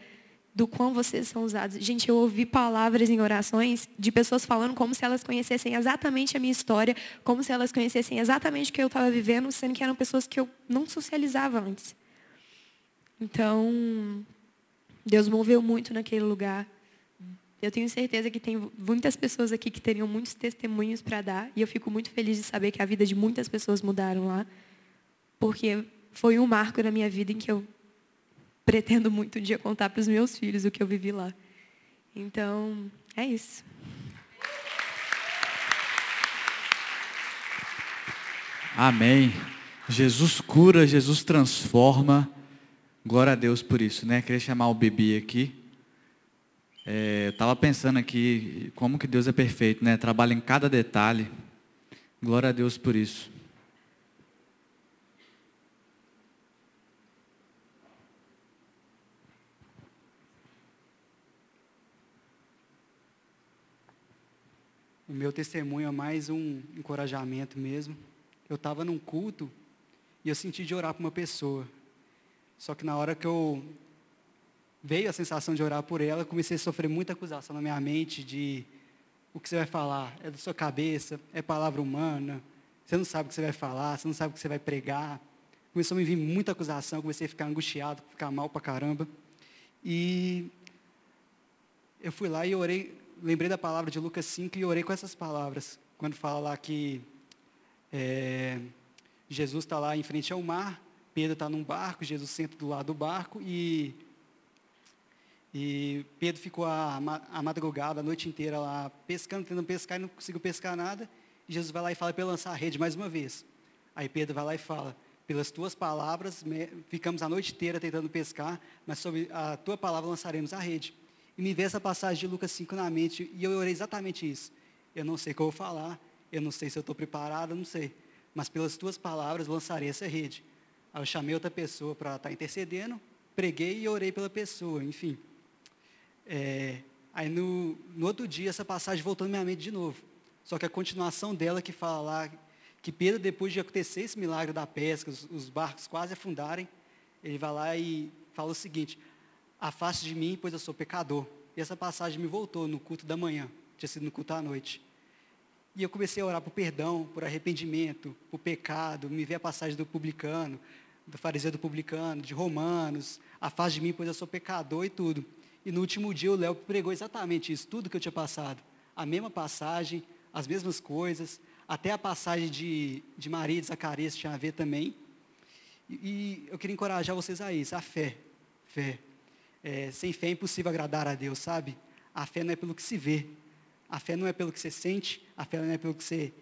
do quão vocês são usados. Gente, eu ouvi palavras em orações de pessoas falando como se elas conhecessem exatamente a minha história, como se elas conhecessem exatamente o que eu estava vivendo, sendo que eram pessoas que eu não socializava antes. Então, Deus moveu muito naquele lugar. Eu tenho certeza que tem muitas pessoas aqui que teriam muitos testemunhos para dar. E eu fico muito feliz de saber que a vida de muitas pessoas mudaram lá. Porque foi um marco na minha vida em que eu pretendo muito um dia contar para os meus filhos o que eu vivi lá. Então, é isso. Amém. Jesus cura, Jesus transforma. Glória a Deus por isso, né? Queria chamar o Bibi aqui. É, eu estava pensando aqui como que Deus é perfeito, né? Trabalha em cada detalhe. Glória a Deus por isso. O meu testemunho é mais um encorajamento mesmo. Eu estava num culto e eu senti de orar para uma pessoa. Só que na hora que eu veio a sensação de orar por ela, comecei a sofrer muita acusação na minha mente de o que você vai falar é da sua cabeça, é palavra humana, você não sabe o que você vai falar, você não sabe o que você vai pregar. Começou a me vir muita acusação, comecei a ficar angustiado, ficar mal pra caramba. E eu fui lá e orei, lembrei da palavra de Lucas 5 e orei com essas palavras. Quando fala lá que é, Jesus está lá em frente ao mar, Pedro está num barco, Jesus senta do lado do barco e, e Pedro ficou a, a madrugada, a noite inteira lá pescando, tentando pescar e não conseguiu pescar nada. E Jesus vai lá e fala para lançar a rede mais uma vez. Aí Pedro vai lá e fala, pelas tuas palavras, ficamos a noite inteira tentando pescar, mas sobre a tua palavra lançaremos a rede. E me veio essa passagem de Lucas 5 na mente, e eu orei exatamente isso. Eu não sei o que eu vou falar, eu não sei se eu estou preparado, não sei. Mas pelas tuas palavras lançarei essa rede. Aí eu chamei outra pessoa para estar tá intercedendo, preguei e orei pela pessoa, enfim. É, Aí no, no outro dia essa passagem voltou na minha mente de novo. Só que a continuação dela que fala lá que Pedro, depois de acontecer esse milagre da pesca, os, os barcos quase afundarem, ele vai lá e fala o seguinte, afaste de mim, pois eu sou pecador. E essa passagem me voltou no culto da manhã, tinha sido no culto à noite. E eu comecei a orar por perdão, por arrependimento, por pecado, me ver a passagem do publicano, do fariseu do publicano, de Romanos, afaste de mim, pois eu sou pecador e tudo. E no último dia o Léo pregou exatamente isso, tudo que eu tinha passado. A mesma passagem, as mesmas coisas, até a passagem de, de Maria e de Zacarias tinha a ver também. E, e eu queria encorajar vocês a isso, a fé. Fé. É, sem fé é impossível agradar a Deus, sabe? A fé não é pelo que se vê. A fé não é pelo que você sente, a fé não é pelo que você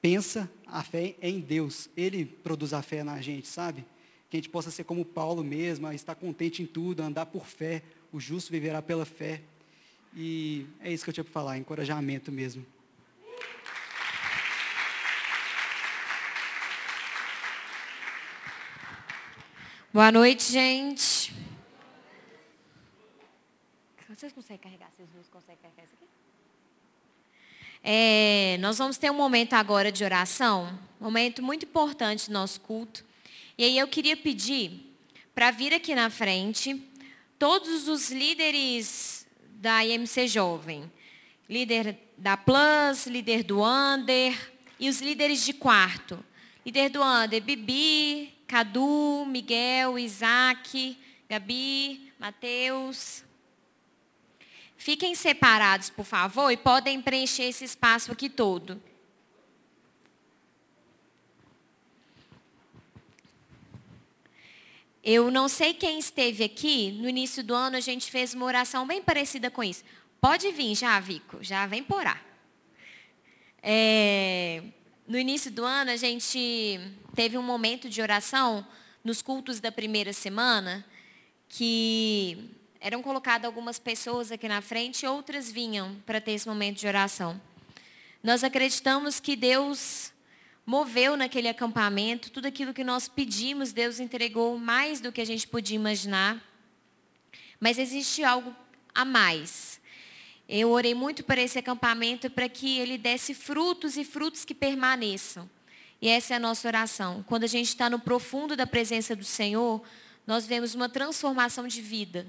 pensa, a fé é em Deus. Ele produz a fé na gente, sabe? Que a gente possa ser como Paulo mesmo, estar contente em tudo, andar por fé, o justo viverá pela fé. E é isso que eu tinha para falar, encorajamento mesmo. Boa noite, gente. Vocês conseguem carregar? Vocês duas conseguem carregar isso aqui? É, nós vamos ter um momento agora de oração, momento muito importante do nosso culto. E aí eu queria pedir para vir aqui na frente todos os líderes da IMC Jovem. Líder da Plus, líder do Under e os líderes de quarto. Líder do Under, Bibi, Cadu, Miguel, Isaac, Gabi, Mateus. Fiquem separados, por favor, e podem preencher esse espaço aqui todo. Eu não sei quem esteve aqui, no início do ano a gente fez uma oração bem parecida com isso. Pode vir já, Vico, já vem por aí. É, no início do ano, a gente teve um momento de oração nos cultos da primeira semana, que eram colocadas algumas pessoas aqui na frente e outras vinham para ter esse momento de oração. Nós acreditamos que Deus moveu naquele acampamento tudo aquilo que nós pedimos, Deus entregou mais do que a gente podia imaginar. Mas existe algo a mais. Eu orei muito para esse acampamento para que ele desse frutos e frutos que permaneçam. E essa é a nossa oração. Quando a gente está no profundo da presença do Senhor, nós vemos uma transformação de vida.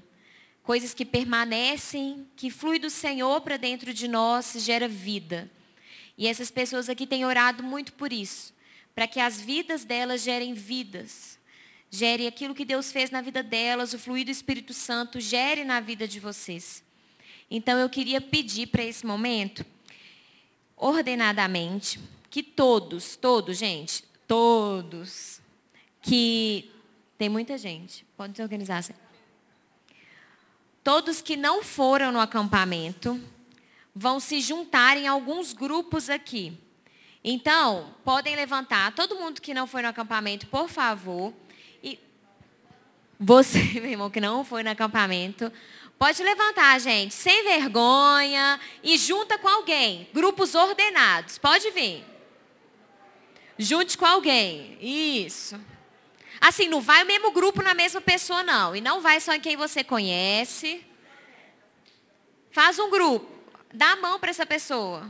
Coisas que permanecem, que flui do Senhor para dentro de nós, gera vida. E essas pessoas aqui têm orado muito por isso. Para que as vidas delas gerem vidas. Gere aquilo que Deus fez na vida delas, o fluido do Espírito Santo gere na vida de vocês. Então eu queria pedir para esse momento, ordenadamente, que todos, todos, gente, todos, que tem muita gente, pode se organizar. Todos que não foram no acampamento vão se juntar em alguns grupos aqui. Então, podem levantar, todo mundo que não foi no acampamento, por favor. E você, meu irmão, que não foi no acampamento, Pode levantar, gente, sem vergonha e junta com alguém. Grupos ordenados. Pode vir. Junte com alguém. Isso. Assim, não vai o mesmo grupo na mesma pessoa, não. E não vai só em quem você conhece. Faz um grupo. Dá a mão para essa pessoa.